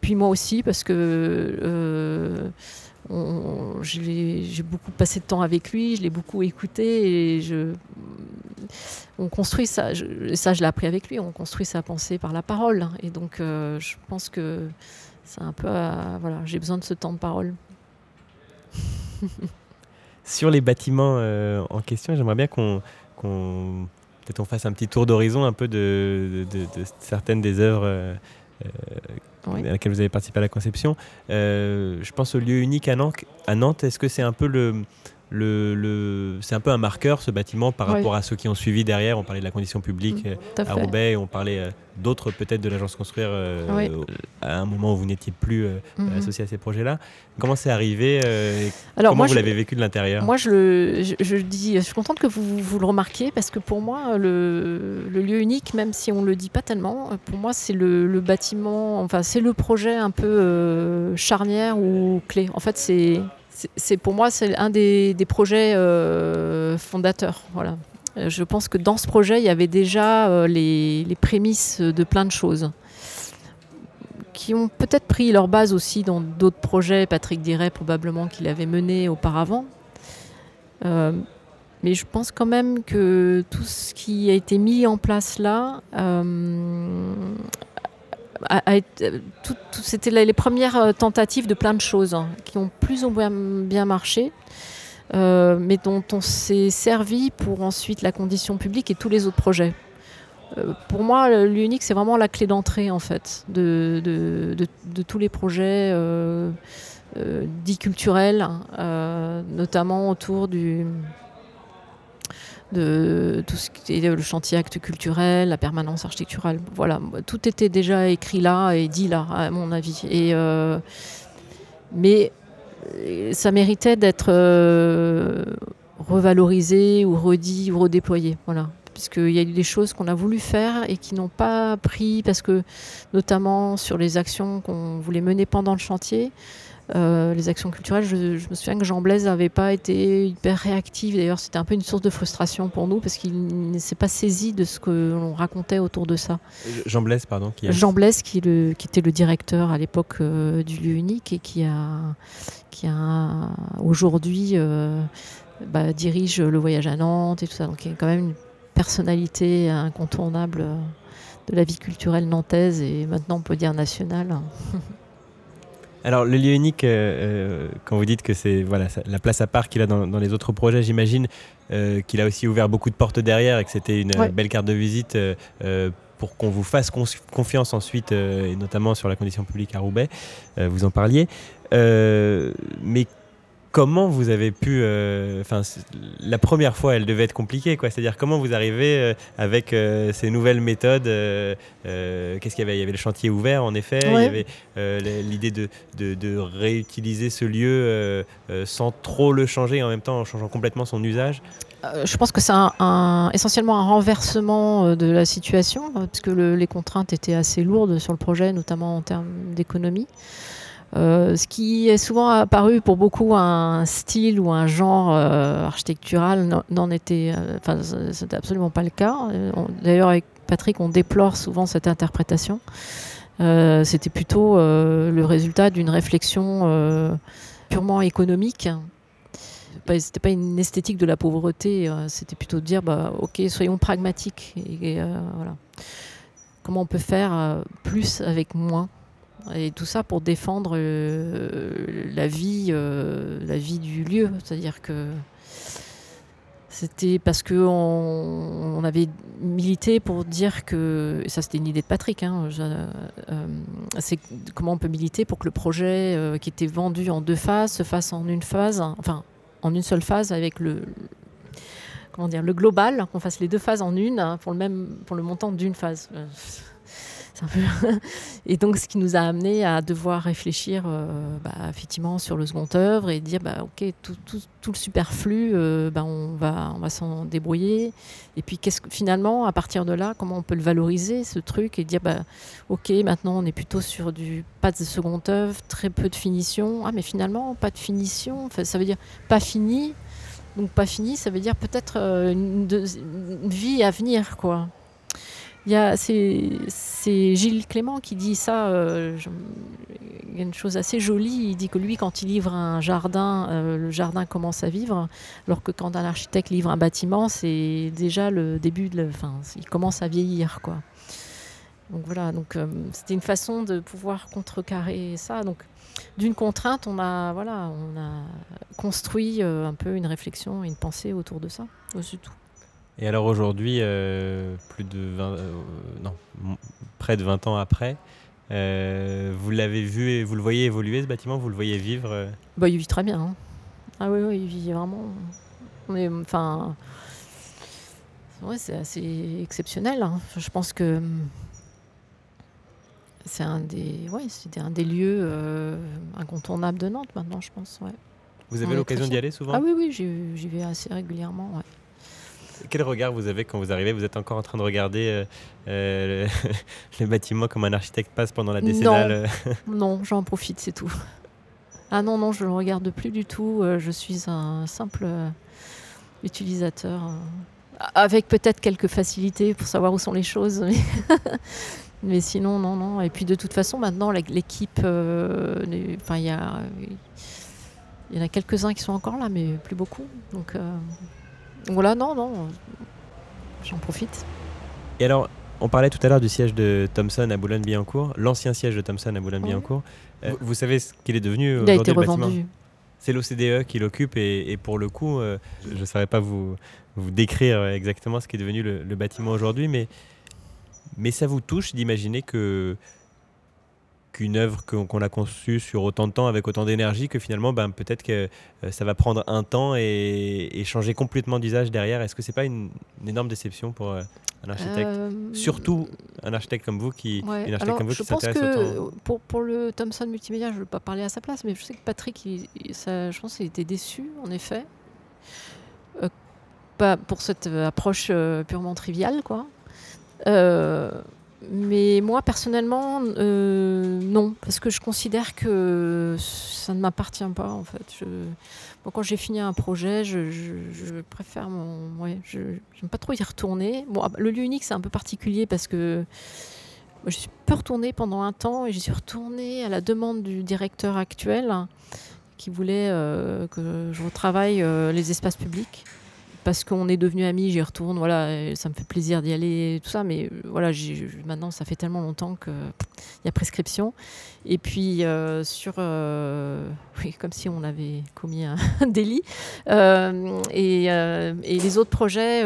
puis moi aussi, parce que euh, j'ai beaucoup passé de temps avec lui, je l'ai beaucoup écouté et je, on construit ça, je, ça je l'ai appris avec lui, on construit sa pensée par la parole. Et donc euh, je pense que c'est un peu, voilà, j'ai besoin de ce temps de parole. Sur les bâtiments euh, en question, j'aimerais bien qu'on peut-être on fasse un petit tour d'horizon un peu de, de, certaines des œuvres à laquelle vous avez participé à la conception. Euh, je pense au lieu unique. À Nantes, est-ce que c'est un peu le, le, c'est un peu un marqueur ce bâtiment par rapport à ceux qui ont suivi derrière. On parlait de la condition publique mm, à, Roubaix, on parlait euh, d'autres peut-être de l'agence construire euh, à un moment où vous n'étiez plus mm-hmm. associé à ces projets-là. Comment c'est arrivé Alors, Comment vous l'avez vécu de l'intérieur? Moi, je, je, dis, je suis contente que vous, vous le remarquiez parce que pour moi, le, le, lieu unique, même si on le dit pas tellement, pour moi, c'est le, le, bâtiment, enfin, c'est le projet un peu charnière ou clé. En fait, c'est c'est pour moi c'est un des, projets euh, fondateurs. Euh, je pense que dans ce projet, il y avait déjà euh, les, prémices de plein de choses qui ont peut-être pris leur base aussi dans d'autres projets. Patrick dirait probablement qu'il avait mené auparavant. mais je pense quand même que tout ce qui a été mis en place là c'était les premières euh, tentatives de plein de choses hein, qui ont plus ou moins bien marché. Euh, mais dont on s'est servi pour ensuite la condition publique et tous les autres projets. Euh, pour moi, l'unique, c'est vraiment la clé d'entrée, en fait, de, de, tous les projets dits culturels, notamment autour du, de tout ce qui est le chantier acte culturel, la permanence architecturale. Voilà, tout était déjà écrit là et dit là, à mon avis. Et, euh, mais euh, ça méritait d'être euh, revalorisé ou redit ou redéployé. Voilà. Puisqu'il y a eu des choses qu'on a voulu faire et qui n'ont pas pris, parce que notamment sur les actions qu'on voulait mener pendant le chantier, euh, les actions culturelles, je, me souviens que Jean Blaise n'avait pas été hyper réactif. D'ailleurs, c'était un peu une source de frustration pour nous parce qu'il ne s'est pas saisi de ce que l'on racontait autour de ça. Jean Blaise, pardon. Qui Jean Blaise, qui, le, qui, était le directeur à l'époque euh, du lieu unique et qui a, qui a aujourd'hui euh, bah, dirige le voyage à Nantes et tout ça. Donc, il y a quand même une personnalité incontournable de la vie culturelle nantaise et maintenant on peut dire nationale. Alors, le lieu unique, euh, euh, quand vous dites que c'est voilà, la place à part qu'il a dans, les autres projets, j'imagine euh, qu'il a aussi ouvert beaucoup de portes derrière et que c'était une belle carte de visite pour qu'on vous fasse confiance ensuite, et notamment sur la condition publique à Roubaix. vous en parliez. mais comment vous avez pu. Euh, enfin, la première fois, elle devait être compliquée, quoi. C'est-à-dire comment vous arrivez euh, avec euh, ces nouvelles méthodes. Qu'est-ce qu'il y avait? Il y avait le chantier ouvert, en effet. Il y avait l'idée de, de, réutiliser ce lieu sans trop le changer, en même temps en changeant complètement son usage. Je pense que c'est un, essentiellement un renversement de la situation, parce que les contraintes étaient assez lourdes sur le projet, notamment en termes d'économie. Ce qui est souvent apparu pour beaucoup un style ou un genre architectural n'en était, enfin, c'était absolument pas le cas. D'ailleurs, avec Patrick, on déplore souvent cette interprétation. c'était plutôt le résultat d'une réflexion purement économique c'était pas une esthétique de la pauvreté, euh, c'était plutôt de dire, bah, ok, soyons pragmatiques. Et, euh, voilà. Comment on peut faire euh, plus avec moins? Et tout ça pour défendre la vie, la vie du lieu. C'est-à-dire que c'était parce qu'on on avait milité pour dire que, ça c'était une idée de Patrick, hein, c'est comment on peut militer pour que le projet qui était vendu en deux phases se fasse en une phase, enfin en une seule phase avec le, comment dire, le global, qu'on fasse les deux phases en une hein, pour le, même, pour le montant d'une phase. Et donc, ce qui nous a amené à devoir réfléchir euh, bah, effectivement sur le second œuvre et dire bah, ok, tout, tout, tout le superflu, euh, bah, on va, on va s'en débrouiller. Et puis, qu'est-ce que, finalement, à partir de là, comment on peut le valoriser, ce truc, et dire bah, ok, maintenant on est plutôt sur du pas de second œuvre, très peu de finition. Ah, mais finalement, pas de finition, ça veut dire pas fini. Donc, pas fini, ça veut dire peut-être euh, une, une vie à venir, quoi. C'est Gilles Clément qui dit ça. Euh, il y a une chose assez jolie. Il dit que lui, quand il livre un jardin, euh, le jardin commence à vivre, alors que quand un architecte livre un bâtiment, c'est déjà le début de. Il commence à vieillir, quoi. Donc voilà. Donc euh, c'était une façon de pouvoir contrecarrer ça. Donc d'une contrainte, on a voilà, on a construit un peu une réflexion, une pensée autour de ça. C'est tout. Et alors aujourd'hui, euh, plus de 20, euh, non, près de 20 ans après, euh, vous l'avez vu et vous le voyez évoluer ce bâtiment, vous le voyez vivre bah, Il vit très bien. Hein. Ah oui, oui, il vit vraiment. Enfin, ouais, c'est assez exceptionnel. Hein. Je pense que c'est un des, ouais, un des lieux incontournables de Nantes maintenant, je pense. Ouais. Vous avez l'occasion d'y aller souvent? Ah oui, oui, j'y vais assez régulièrement. Ouais. Quel regard vous avez quand vous arrivez? Vous êtes encore en train de regarder euh, euh le, bâtiment comme un architecte passe pendant la décennale Non, non j'en profite, c'est tout. Ah non, non, je ne le regarde plus du tout. Euh, je suis un simple euh, utilisateur. Avec peut-être quelques facilités pour savoir où sont les choses. Mais, sinon, non, non. Et puis de toute façon, maintenant, l'équipe, enfin, il y a. Il y en a quelques-uns qui sont encore là, mais plus beaucoup. Donc, voilà, non, non, j'en profite. Et alors, on parlait tout à l'heure du siège de Thomson à Boulogne-Billancourt, l'ancien siège de Thomson à Boulogne-Billancourt. Euh, vous, savez ce qu'il est devenu Il a été revendu. C'est l'OCDE qui l'occupe et, pour le coup, euh, je ne saurais pas vous, vous décrire exactement ce qui est devenu le, le bâtiment aujourd'hui, mais, mais ça vous touche d'imaginer que qu'une œuvre qu'on a conçue sur autant de temps, avec autant d'énergie, que finalement, ben, peut-être que euh, ça va prendre un temps et, changer complètement d'usage derrière. Est-ce que c'est pas une, énorme déception pour euh, un architecte? Euh, Surtout un architecte comme vous qui, une architecte comme vous qui s'intéresse autant. Pour, pour le Thomson Multimédia, je ne veux pas parler à sa place, mais je sais que Patrick, ça, je pense qu'il était déçu, en effet. pas pour cette approche purement triviale, quoi. Mais moi, personnellement, euh, non, parce que je considère que ça ne m'appartient pas, en fait. Quand j'ai fini un projet, je, préfère je n'aime pas trop y retourner. Ah, le lieu unique, c'est un peu particulier parce que je suis peu retournée pendant un temps et je suis retournée à la demande du directeur actuel qui voulait euh, que je retravaille euh, les espaces publics parce qu'on est devenu amis, j'y retourne, voilà, ça me fait plaisir d'y aller, tout ça, mais euh, voilà, maintenant ça fait tellement longtemps qu'il y a prescription. Et puis euh, sur, euh, comme si on avait commis un délit. Et, les autres projets,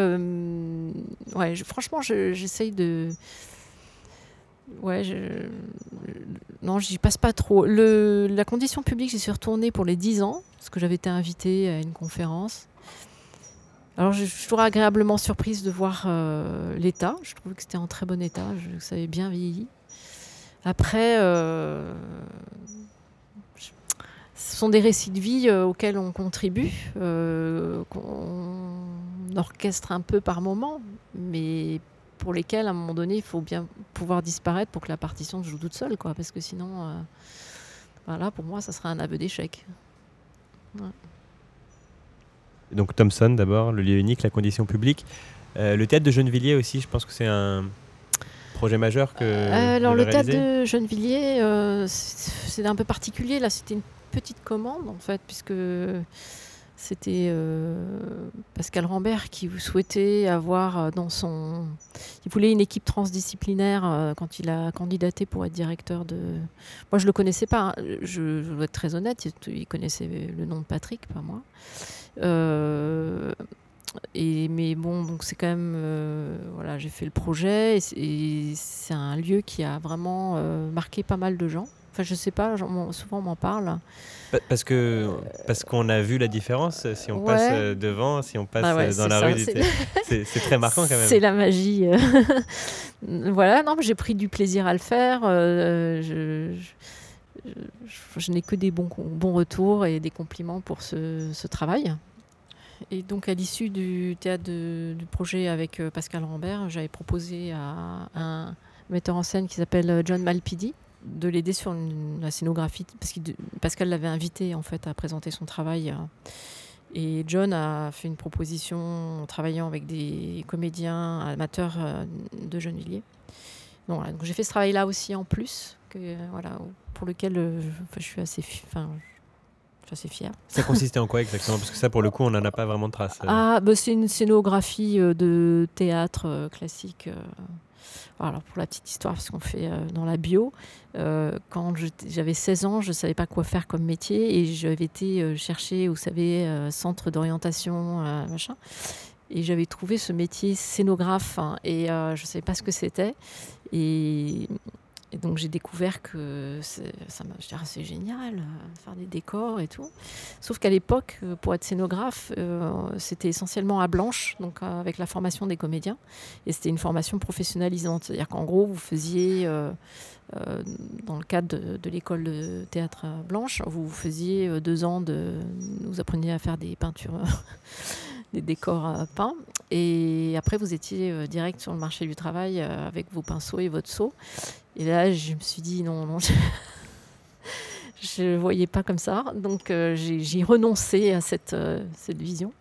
ouais, franchement, j'essaye de Ouais, je... non, j'y passe pas trop. La condition publique, j'y suis retournée pour les 10 ans, parce que j'avais été invitée à une conférence. Alors, je suis toujours agréablement surprise de voir euh, l'état. Je trouve que c'était en très bon état. Je, ça avait bien vieilli. Après, euh, ce sont des récits de vie euh, auxquels on contribue, qu'on orchestre un peu par moment, mais pour lesquels, à un moment donné, il faut bien pouvoir disparaître pour que la partition se joue toute seule, quoi, parce que sinon, Voilà, pour moi, ça serait un aveu d'échec. Donc Thomson d'abord, le lieu unique, la condition publique. Euh, le théâtre de Gennevilliers aussi, je pense que c'est un projet majeur que. Euh, alors le théâtre de Gennevilliers, euh, c'est un peu particulier. Là, c'était une petite commande en fait, puisque c'était Pascal Rambert qui souhaitait avoir dans son. Il voulait une équipe transdisciplinaire quand il a candidaté pour être directeur de. Moi, je le connaissais pas. Hein. Je, dois être très honnête. Il connaissait le nom de Patrick, pas moi. Euh, et, mais bon, donc c'est quand même. Euh, voilà, j'ai fait le projet et c'est un lieu qui a vraiment euh, marqué pas mal de gens. Enfin, je sais pas, souvent on m'en parle. Parce que parce qu'on a vu la différence si on passe devant, si on passe bah dans la rue. C'est très marquant quand même. C'est la magie. voilà, non, j'ai pris du plaisir à le faire. je, je, n'ai que des bons, bons retours et des compliments pour ce, ce travail. Et donc, à l'issue du théâtre du projet avec euh, Pascal Rambert, j'avais proposé à un metteur en scène qui s'appelle euh, John Malpidi de l'aider sur la scénographie, parce que Pascal l'avait invité en fait à présenter son travail. Et John a fait une proposition en travaillant avec des comédiens amateurs euh, de Gennevilliers. Donc, donc j'ai fait ce travail-là aussi en plus, que, voilà, pour lequel je, je suis assez, enfin, je suis assez fière. Ça consistait en quoi exactement? Parce que ça, pour le coup, on n'en a pas vraiment de traces. Euh. Ah, bah, c'est une scénographie euh, de théâtre euh, classique. Alors pour la petite histoire, parce qu'on fait dans la bio, quand j'avais 16 ans, je ne savais pas quoi faire comme métier et j'avais été chercher, vous savez, centre d'orientation, machin. Et j'avais trouvé ce métier scénographe hein, et je ne savais pas ce que c'était. Et et donc j'ai découvert que c'est génial, euh, faire des décors et tout. Sauf qu'à l'époque, euh, pour être scénographe, euh, c'était essentiellement à blanche, donc avec la formation des comédiens. Et c'était une formation professionnalisante. C'est-à-dire qu'en gros, vous faisiez, dans le cadre de, de l'école de théâtre blanche, vous faisiez deux ans de... Vous appreniez à faire des peintures des décors peints. Et après, vous étiez euh, direct sur le marché du travail euh, avec vos pinceaux et votre seau. Et là, je me suis dit non, non. Je ne voyais pas comme ça. Donc, euh, j'ai renoncé à cette, vision.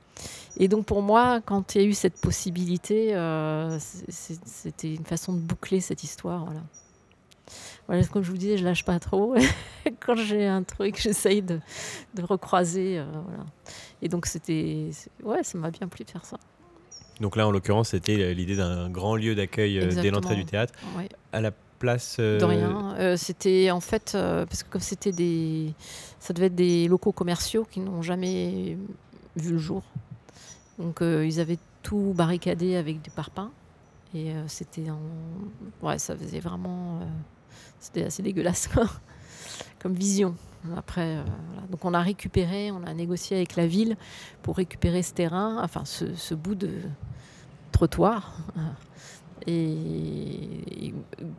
Et donc, pour moi, quand il y a eu cette possibilité, c'était une façon de boucler cette histoire. Voilà. Voilà, comme je vous disais, je lâche pas trop. Quand j'ai un truc, j'essaye de, recroiser. Et donc, c'était. Ouais, ça m'a bien plu de faire ça. Donc là, en l'occurrence, c'était l'idée d'un grand lieu d'accueil euh, dès l'entrée du théâtre. À la place. Euh, de rien. Euh, c'était en fait. parce que comme c'était des. Ça devait être des locaux commerciaux qui n'ont jamais vu le jour. Donc ils avaient tout barricadé avec du parpaing. Et c'était en. Ouais, ça faisait vraiment. c'était assez dégueulasse, Comme vision. Après, donc on a récupéré, on a négocié avec la ville pour récupérer ce terrain, enfin ce bout de, trottoir. Et,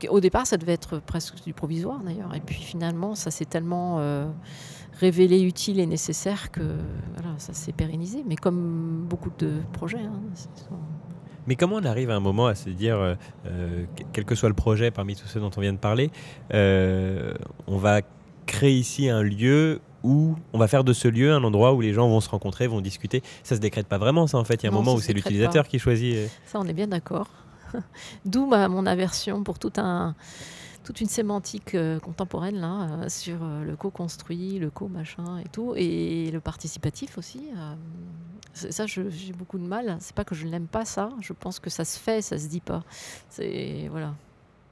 au départ, ça devait être presque du provisoire d'ailleurs. Et puis finalement, ça s'est tellement euh, révélé utile et nécessaire que ça s'est pérennisé. Mais comme beaucoup de projets. Hein, mais comment on arrive à un moment à se dire, euh, euh, quel que soit le projet parmi tous ceux dont on vient de parler, on va créer ici un lieu où on va faire de ce lieu un endroit où les gens vont se rencontrer, vont discuter. Ça se décrète pas vraiment, ça en fait. Il y a un moment où c'est l'utilisateur qui choisit. Euh. Ça, on est bien d'accord. D'où mon aversion pour tout un, toute une sémantique euh, contemporaine là euh, sur le co-construit, le co-machin et tout, et le participatif aussi. ça, j'ai beaucoup de mal. C'est pas que je n'aime pas ça. Je pense que ça se fait, ça se dit pas. C'est voilà.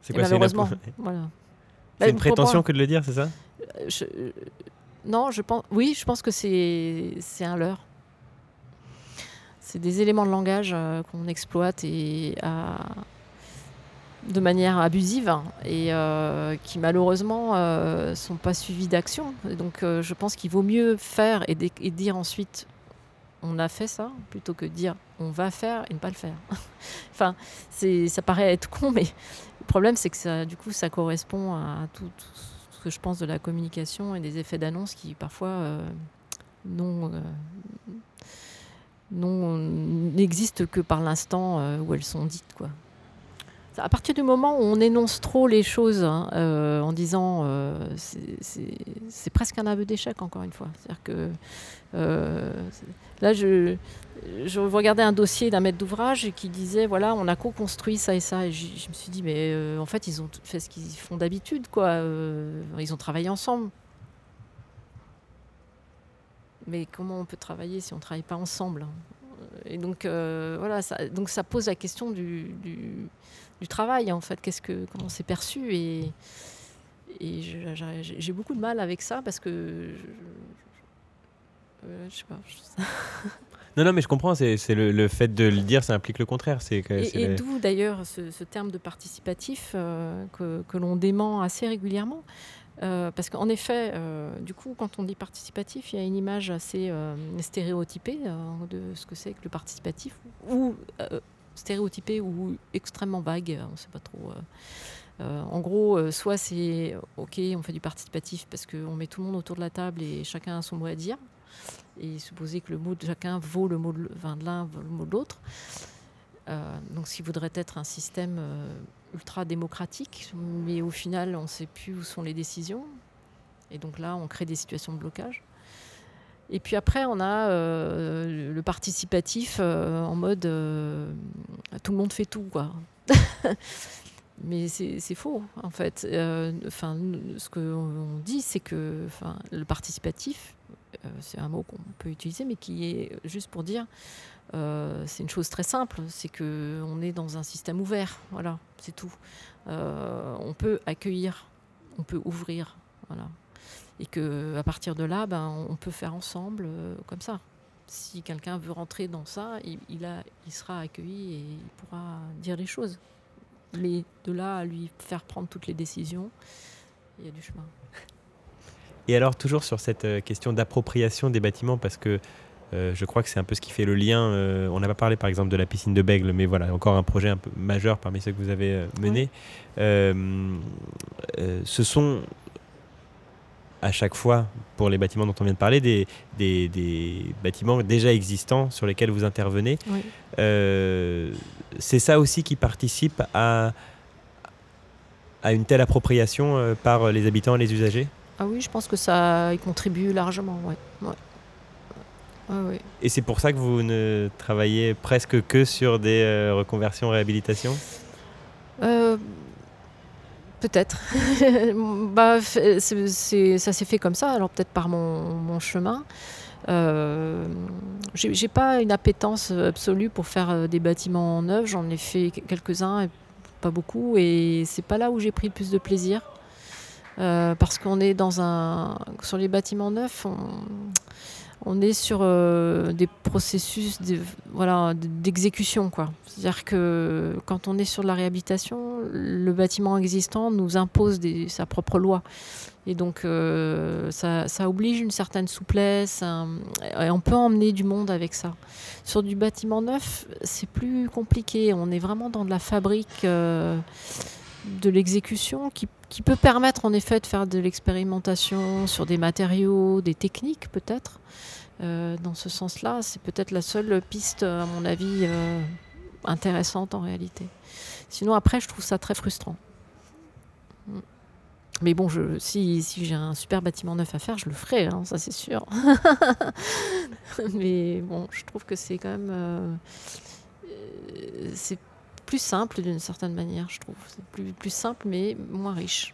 C'est quoi, malheureusement, voilà. C'est une prétention que de le dire, c'est ça? Non, je pense, oui, je pense que c'est un leurre. C'est des éléments de langage euh, qu'on exploite et de manière abusive et euh, qui malheureusement euh, sont pas suivis d'action. Donc je pense qu'il vaut mieux faire et, dire ensuite on a fait ça plutôt que dire on va faire et ne pas le faire. enfin, ça paraît être con, mais le problème c'est que ça, du coup ça correspond à tout, tout que je pense de la communication et des effets d'annonce qui parfois euh, non, euh, n'existent que par l'instant euh, où elles sont dites. Quoi. À partir du moment où on énonce trop les choses hein, euh, en disant euh, c'est presque un aveu d'échec, encore une fois. C'est-à-dire que euh, là, je, regardais un dossier d'un maître d'ouvrage qui disait voilà, on a co-construit ça et ça. Et je, me suis dit mais en fait, ils ont fait ce qu'ils font d'habitude, quoi. ils ont travaillé ensemble. Mais comment on peut travailler si on ne travaille pas ensemble hein? Et donc, voilà, ça, donc ça pose la question du du travail en fait, qu'est-ce que comment c'est perçu et, et j'ai beaucoup de mal avec ça parce que je, euh, sais pas. non, non, mais je comprends. C'est le, fait de le dire, ça implique le contraire. C'est et, d'où d'ailleurs ce, terme de participatif euh, que, que l'on dément assez régulièrement. Euh, parce qu'en effet, du coup, quand on dit participatif, il y a une image assez stéréotypée de ce que c'est que le participatif, ou stéréotypé ou extrêmement vague, on ne sait pas trop. Euh, euh, en gros, euh, soit c'est OK, on fait du participatif parce qu'on met tout le monde autour de la table et chacun a son mot à dire, et supposer que le mot de chacun vaut le mot de, l'un, vaut le mot de l'autre. donc, ce qui voudrait être un système ultra démocratique, mais au final, on ne sait plus où sont les décisions. Et donc là, on crée des situations de blocage. Et puis après, on a euh, le participatif euh, en mode euh, tout le monde fait tout, quoi. Mais c'est faux, en fait. Enfin, ce qu'on dit, c'est que le participatif, c'est un mot qu'on peut utiliser, mais qui est juste pour dire, c'est une chose très simple, c'est qu'on est dans un système ouvert, voilà, c'est tout. on peut accueillir, on peut ouvrir, voilà et que à partir de là, ben, on peut faire ensemble euh, comme ça. Si quelqu'un veut rentrer dans ça, il, a, il sera accueilli et il pourra dire les choses. Mais de là à lui faire prendre toutes les décisions, il y a du chemin. Et alors, toujours sur cette euh, question d'appropriation des bâtiments, parce que euh, je crois que c'est un peu ce qui fait le lien. on n'a pas parlé par exemple de la piscine de Bègle, mais voilà, encore un projet un peu majeur parmi ceux que vous avez menés. ce sont à chaque fois, pour les bâtiments dont on vient de parler, des, des, bâtiments déjà existants sur lesquels vous intervenez. Euh, c'est ça aussi qui participe à, à une telle appropriation euh, par les habitants et les usagers? Ah oui, je pense que ça y contribue largement, ouais. Et c'est pour ça que vous ne travaillez presque que sur des euh, reconversions, réhabilitations? Peut-être. bah, ça s'est fait comme ça, alors peut-être par mon, chemin. Euh, j'ai pas une appétence absolue pour faire euh, des bâtiments neufs. J'en ai fait quelques-uns, pas beaucoup, et c'est pas là où j'ai pris le plus de plaisir. Euh, parce qu'on est dans un. Sur les bâtiments neufs, on, on est sur euh, des processus de, voilà, d'exécution. Quoi. C'est-à-dire que quand on est sur la réhabilitation, le bâtiment existant nous impose sa propre loi. Et donc, euh, ça, oblige une certaine souplesse. et on peut emmener du monde avec ça. Sur du bâtiment neuf, c'est plus compliqué. On est vraiment dans de la fabrique, euh, de l'exécution qui, qui, peut permettre en effet de faire de l'expérimentation sur des matériaux, des techniques peut-être. Euh, dans ce sens-là, c'est peut-être la seule piste, à mon avis, euh, intéressante en réalité. Sinon, après, je trouve ça très frustrant. Mm. Mais bon, je, si, si j'ai un super bâtiment neuf à faire, je le ferai, hein, ça c'est sûr. Mais bon, je trouve que c'est quand même. Euh, plus simple d'une certaine manière, je trouve. C'est plus, plus simple, mais moins riche.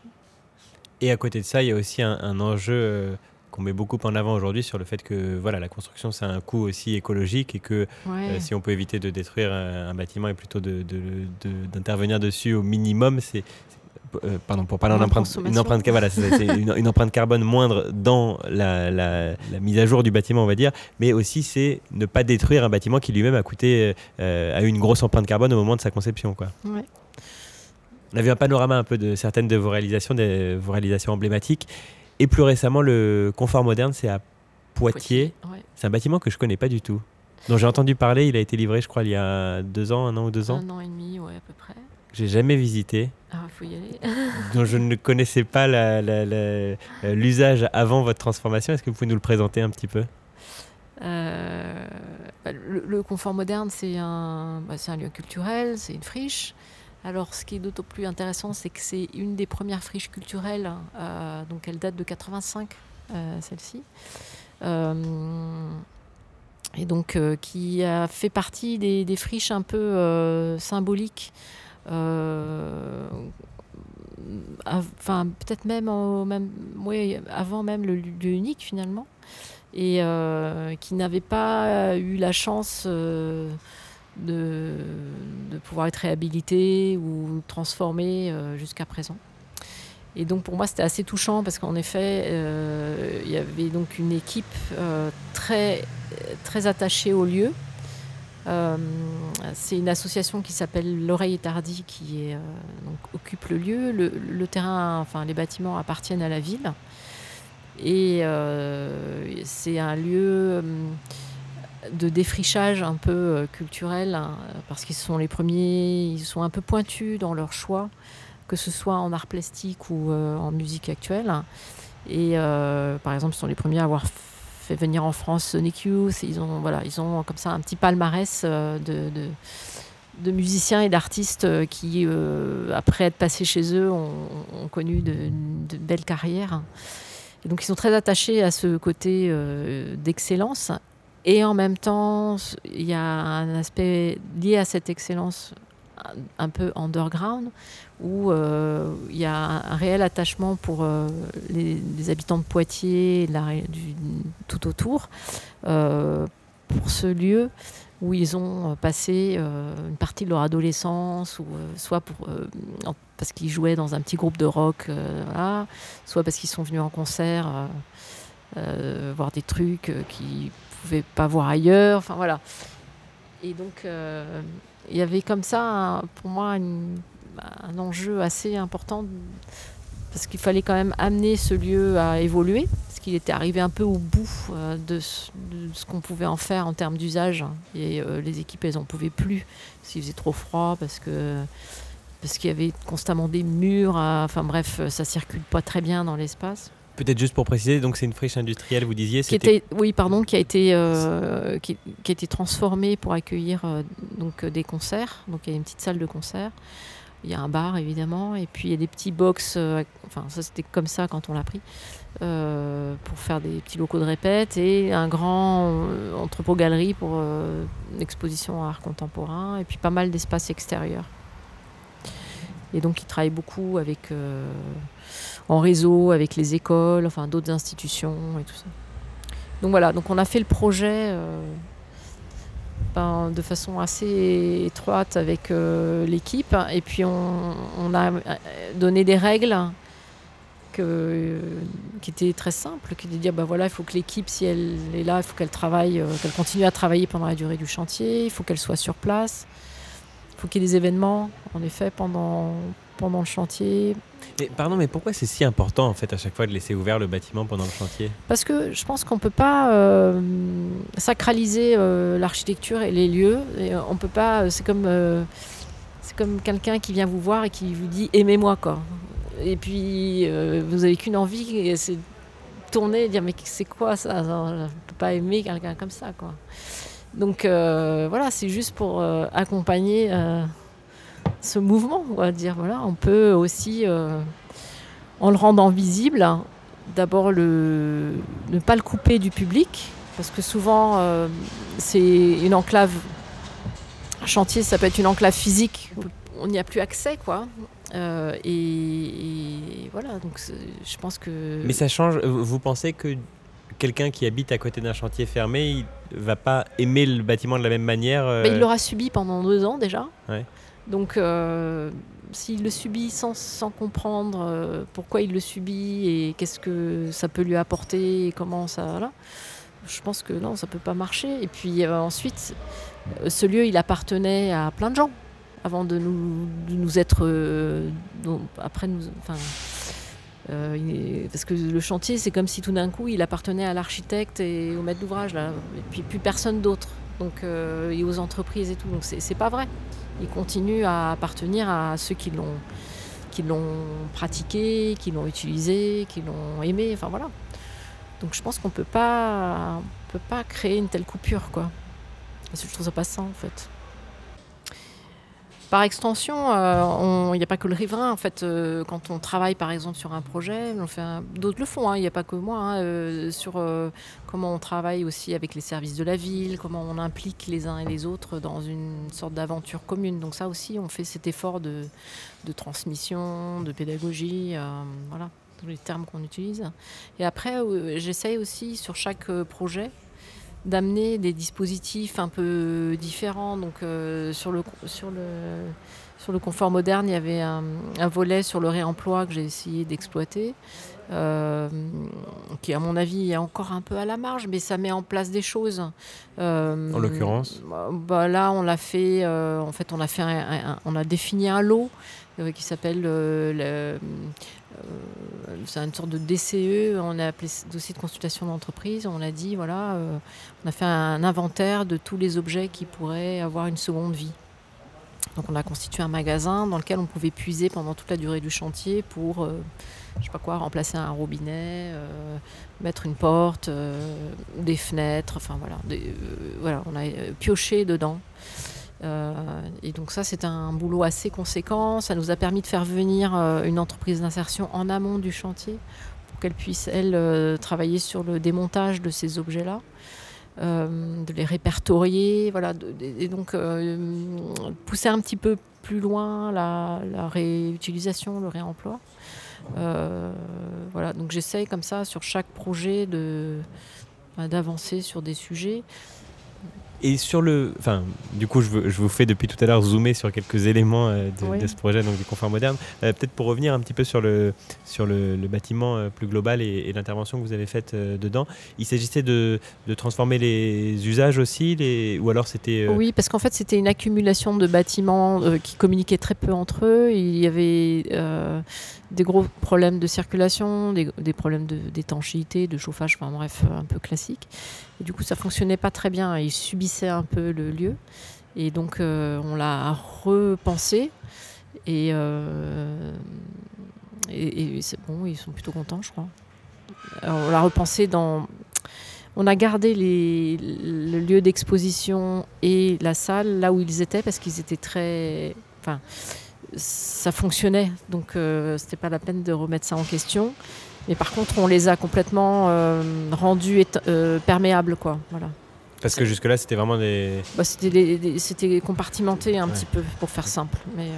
Et à côté de ça, il y a aussi un, un enjeu qu'on met beaucoup en avant aujourd'hui sur le fait que voilà, la construction, c'est un coût aussi écologique et que euh, si on peut éviter de détruire un, bâtiment et plutôt d'intervenir de, dessus au minimum, c'est euh, pardon, pour parler une empreinte, voilà, c'est une, empreinte carbone moindre dans la, la, mise à jour du bâtiment, on va dire, mais aussi c'est ne pas détruire un bâtiment qui lui-même a coûté, euh, a eu une grosse empreinte carbone au moment de sa conception, quoi. On a vu un panorama un peu de certaines de vos réalisations, de vos réalisations emblématiques. Et plus récemment, le confort moderne, c'est à Poitiers. C'est un bâtiment que je connais pas du tout. Dont j'ai entendu parler, il a été livré, je crois, il y a deux ans, un an ou deux ans. Un an et demi, ouais, à peu près. J'ai jamais visité. Ah, faut y aller. dont je ne connaissais pas euh, l'usage avant votre transformation. Est-ce que vous pouvez nous le présenter un petit peu? Euh, bah, le, confort moderne, c'est un, bah, un lieu culturel, c'est une friche. Alors, ce qui est d'autant plus intéressant, c'est que c'est une des premières friches culturelles. Euh, donc, elle date de 85, euh, celle-ci. Et donc, qui a fait partie des, des friches un peu symboliques. Enfin, peut-être même, avant même le lieu unique, finalement. Et qui n'avait pas eu la chance de, de pouvoir être réhabilité ou transformé euh, jusqu'à présent. Et donc pour moi c'était assez touchant parce qu'en effet euh, il y avait donc une équipe euh, très, très attachée au lieu. C'est une association qui s'appelle L'Oreille Étardie qui donc, occupe le lieu. Le, terrain, enfin les bâtiments appartiennent à la ville. Et c'est un lieu de défrichage un peu euh, culturel, hein, parce qu'ils sont les premiers, ils sont un peu pointus dans leur choix, que ce soit en art plastique ou euh, en musique actuelle. Et euh, par exemple, ils sont les premiers à avoir fait venir en France Sonic Youth. Ils ont, voilà, ils ont comme ça un petit palmarès de, de, musiciens et d'artistes qui, après être passés chez eux, ont, connu de, de, belles carrières. Et donc ils sont très attachés à ce côté d'excellence et en même temps, il y a un aspect lié à cette excellence un peu underground, où euh, il y a un, réel attachement pour euh, les, habitants de Poitiers, du, tout autour, euh, pour ce lieu où ils ont passé une partie de leur adolescence, ou soit parce qu'ils jouaient dans un petit groupe de rock, soit parce qu'ils sont venus en concert, voir des trucs qui pouvait pas voir ailleurs. Enfin voilà. Et donc il y avait comme ça pour moi un enjeu assez important parce qu'il fallait quand même amener ce lieu à évoluer, parce qu'il était arrivé un peu au bout euh, de, ce, qu'on pouvait en faire en termes d'usage. Et euh, les équipes, elles n'en pouvaient plus, parce qu'il faisait trop froid, parce que parce qu'il y avait constamment des murs, enfin bref, ça circule pas très bien dans l'espace. Peut-être juste pour préciser, donc c'est une friche industrielle, vous disiez. Qui était, oui, pardon, qui a été euh, qui, a été transformée pour accueillir euh, donc euh, des concerts. Donc il y a une petite salle de concert. Il y a un bar évidemment, et puis il y a des petits box. enfin, ça c'était comme ça quand on l'a pris pour faire des petits locaux de répète et un grand entrepôt galerie pour une exposition art contemporain et puis pas mal d'espaces extérieurs. Et donc il travaille beaucoup avec en réseau avec les écoles, enfin d'autres institutions et tout ça. Donc voilà, donc on a fait le projet euh, ben, de façon assez étroite avec euh, l'équipe et puis on, a donné des règles qui étaient très simples, qui étaient de dire ben voilà, il faut que l'équipe, si elle est là, il faut qu'elle travaille, euh, qu'elle continue à travailler pendant la durée du chantier, il faut qu'elle soit sur place, il faut qu'il y ait des événements, en effet, pendant, pendant le chantier, pardon, mais pourquoi c'est si important en fait à chaque fois de laisser ouvert le bâtiment pendant le chantier? Parce que je pense qu'on ne peut pas euh, sacraliser euh, l'architecture et les lieux. Et on peut pas. C'est comme euh, c'est comme quelqu'un qui vient vous voir et qui vous dit aimez-moi quoi. Et puis vous avez qu'une envie, c'est tourner et dire mais c'est quoi ça? On ne peut pas aimer quelqu'un comme ça quoi. Donc voilà, c'est juste pour accompagner ce mouvement, on va dire. Voilà, on peut aussi, euh, en le rendant visible, d'abord le, ne pas le couper du public, parce que souvent euh, c'est une enclave. chantier, ça peut être une enclave physique, on n'y a plus accès, quoi. Euh, et, voilà, donc je pense que. Mais ça change. Vous pensez que quelqu'un qui habite à côté d'un chantier fermé, il va pas aimer le bâtiment de la même manière Il l'aura subi pendant deux ans déjà. Ouais. Donc, euh, s'il le subit sans, comprendre euh, pourquoi il le subit et qu'est-ce que ça peut lui apporter et comment ça. Là, je pense que non, ça peut pas marcher. Et puis euh, ensuite, ce lieu, il appartenait à plein de gens avant de nous, nous être. après, nous. Parce que le chantier, c'est comme si tout d'un coup, il appartenait à l'architecte et au maître d'ouvrage, et puis plus personne d'autre. Donc, et aux entreprises et tout. Donc, c'est pas vrai il continue à appartenir à ceux qui l'ont pratiqué, qui l'ont utilisé, qui l'ont aimé, voilà. Donc je pense qu'on peut pas on peut pas créer une telle coupure quoi. Parce que je trouve ça pas ça en fait. Par extension, euh, il n'y a pas que le riverain. En fait, euh, quand on travaille par exemple sur un projet, d'autres le font, hein, il n'y a pas que moi, hein, euh, sur comment on travaille aussi avec les services de la ville, comment on implique les uns et les autres dans une sorte d'aventure commune. Donc ça aussi, on fait cet effort de, de transmission, de pédagogie, voilà, tous les termes qu'on utilise. Et après, j'essaye aussi sur chaque projet d'amener des dispositifs un peu différents. Donc euh, sur, le, sur, le, sur le confort moderne, il y avait un, volet sur le réemploi que j'ai essayé d'exploiter, euh, qui à mon avis est encore un peu à la marge, mais ça met en place des choses. Euh, en l'occurrence? bah, Là, on l'a fait, en fait, on a, fait on a défini un lot qui s'appelle le euh, c'est une sorte de DCE, on a appelé dossier de consultation d'entreprise. On a dit, voilà, euh, on a fait un inventaire de tous les objets qui pourraient avoir une seconde vie. Donc on a constitué un magasin dans lequel on pouvait puiser pendant toute la durée du chantier pour, euh, je sais pas quoi, remplacer un robinet, mettre une porte, des fenêtres, enfin voilà, voilà, on a pioché dedans. Euh, et donc ça, c'est un boulot assez conséquent. Ça nous a permis de faire venir euh, une entreprise d'insertion en amont du chantier pour qu'elle puisse, elle, euh, travailler sur le démontage de ces objets-là. de les répertorier, voilà, et donc pousser un petit peu plus loin la, réutilisation, le réemploi. voilà, donc j'essaye comme ça sur chaque projet bah, d'avancer sur des sujets. Et sur le. Enfin, du coup, je, vous fais depuis tout à l'heure zoomer sur quelques éléments euh, de, ce projet, donc du confort moderne. Euh, peut-être pour revenir un petit peu sur le, sur le, bâtiment euh, plus global et, l'intervention que vous avez faite dedans. Il s'agissait de, de, transformer les usages aussi, les, ou alors c'était. Oui, parce qu'en fait, c'était une accumulation de bâtiments qui communiquaient très peu entre eux. Il y avait des gros problèmes de circulation, des, des problèmes d'étanchéité, de, chauffage, enfin bref, un peu classique. Du coup, ça fonctionnait pas très bien. Ils subissaient un peu le lieu. Et donc, euh, on l'a repensé. Et, euh, et, c'est bon, ils sont plutôt contents, je crois. on l'a repensé dans. On a gardé le lieu d'exposition et la salle là où ils étaient parce qu'ils étaient très. Enfin, ça fonctionnait, donc euh, c'était pas la peine de remettre ça en question. Mais par contre, on les a complètement euh, rendus euh, perméables, quoi. Voilà. Parce que jusque-là, c'était vraiment des. Bah, c'était compartimenté un petit peu, pour faire simple. Mais,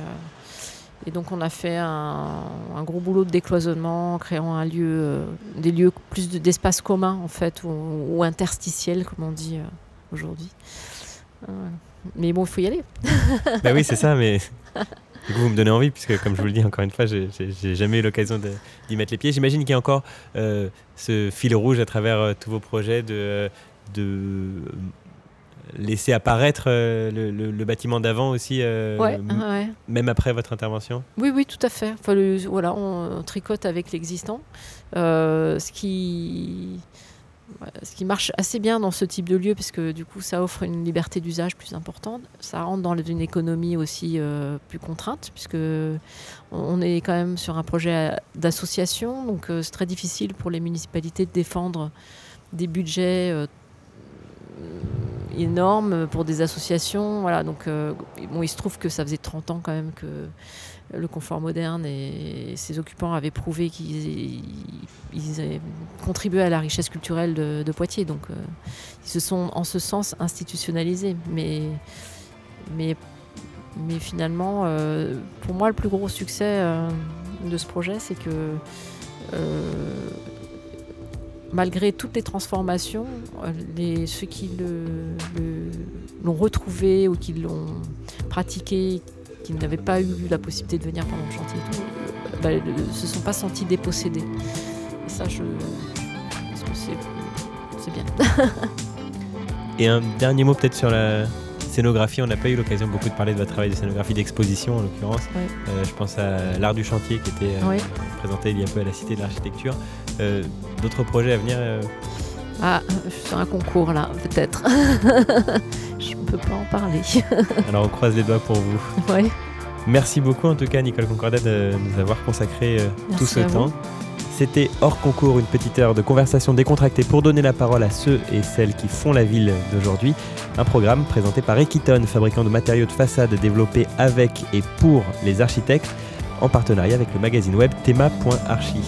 et donc, on a fait un, gros boulot de décloisonnement, en créant un lieu, des lieux plus d'espace commun, en fait, ou, ou interstitiel, comme on dit aujourd'hui. mais bon, il faut y aller. bah oui, c'est ça, mais Du coup, vous me donnez envie, puisque comme je vous le dis encore une fois, j'ai jamais eu l'occasion d'y mettre les pieds. J'imagine qu'il y a encore euh, ce fil rouge à travers euh, tous vos projets de, de laisser apparaître euh, le, bâtiment d'avant aussi, même après votre intervention? Oui, oui, tout à fait. Enfin, voilà, on, tricote avec l'existant. ce qui ce qui marche assez bien dans ce type de lieu, parce que du coup, ça offre une liberté d'usage plus importante. Ça rentre dans une économie aussi euh, plus contrainte, puisque on est quand même sur un projet d'association, donc euh, c'est très difficile pour les municipalités de défendre des budgets euh, énormes pour des associations. Voilà, donc bon, il se trouve que ça faisait 30 ans quand même que le confort moderne et ses occupants avaient prouvé qu'ils contribuaient à la richesse culturelle de, Poitiers. Donc euh, ils se sont en ce sens institutionnalisés. Mais, mais, mais finalement, euh, pour moi, le plus gros succès euh, de ce projet, c'est que malgré toutes les transformations, ceux qui l'ont retrouvé ou qui l'ont pratiqué, qui n'avaient pas eu la possibilité de venir pendant le chantier et tout, bah, se sont pas sentis dépossédés. Et ça, je pense que c'est bien. et un dernier mot peut-être sur la scénographie. On n'a pas eu l'occasion beaucoup de parler de votre travail de scénographie d'exposition en l'occurrence. Euh, je pense à l'art du chantier qui était euh, présenté il y a peu à la Cité de l'Architecture. Euh, d'autres projets à venir Ah, sur un concours là, peut-être. Je ne peux pas en parler. Alors on croise les doigts pour vous. Ouais. Merci beaucoup en tout cas Nicole Concordat de nous avoir consacré euh, tout ce temps. C'était hors concours, une petite heure de conversation décontractée pour donner la parole à ceux et celles qui font la ville d'aujourd'hui. Un programme présenté par Equiton, fabricant de matériaux de façade développé avec et pour les architectes, en partenariat avec le magazine web thema.archi.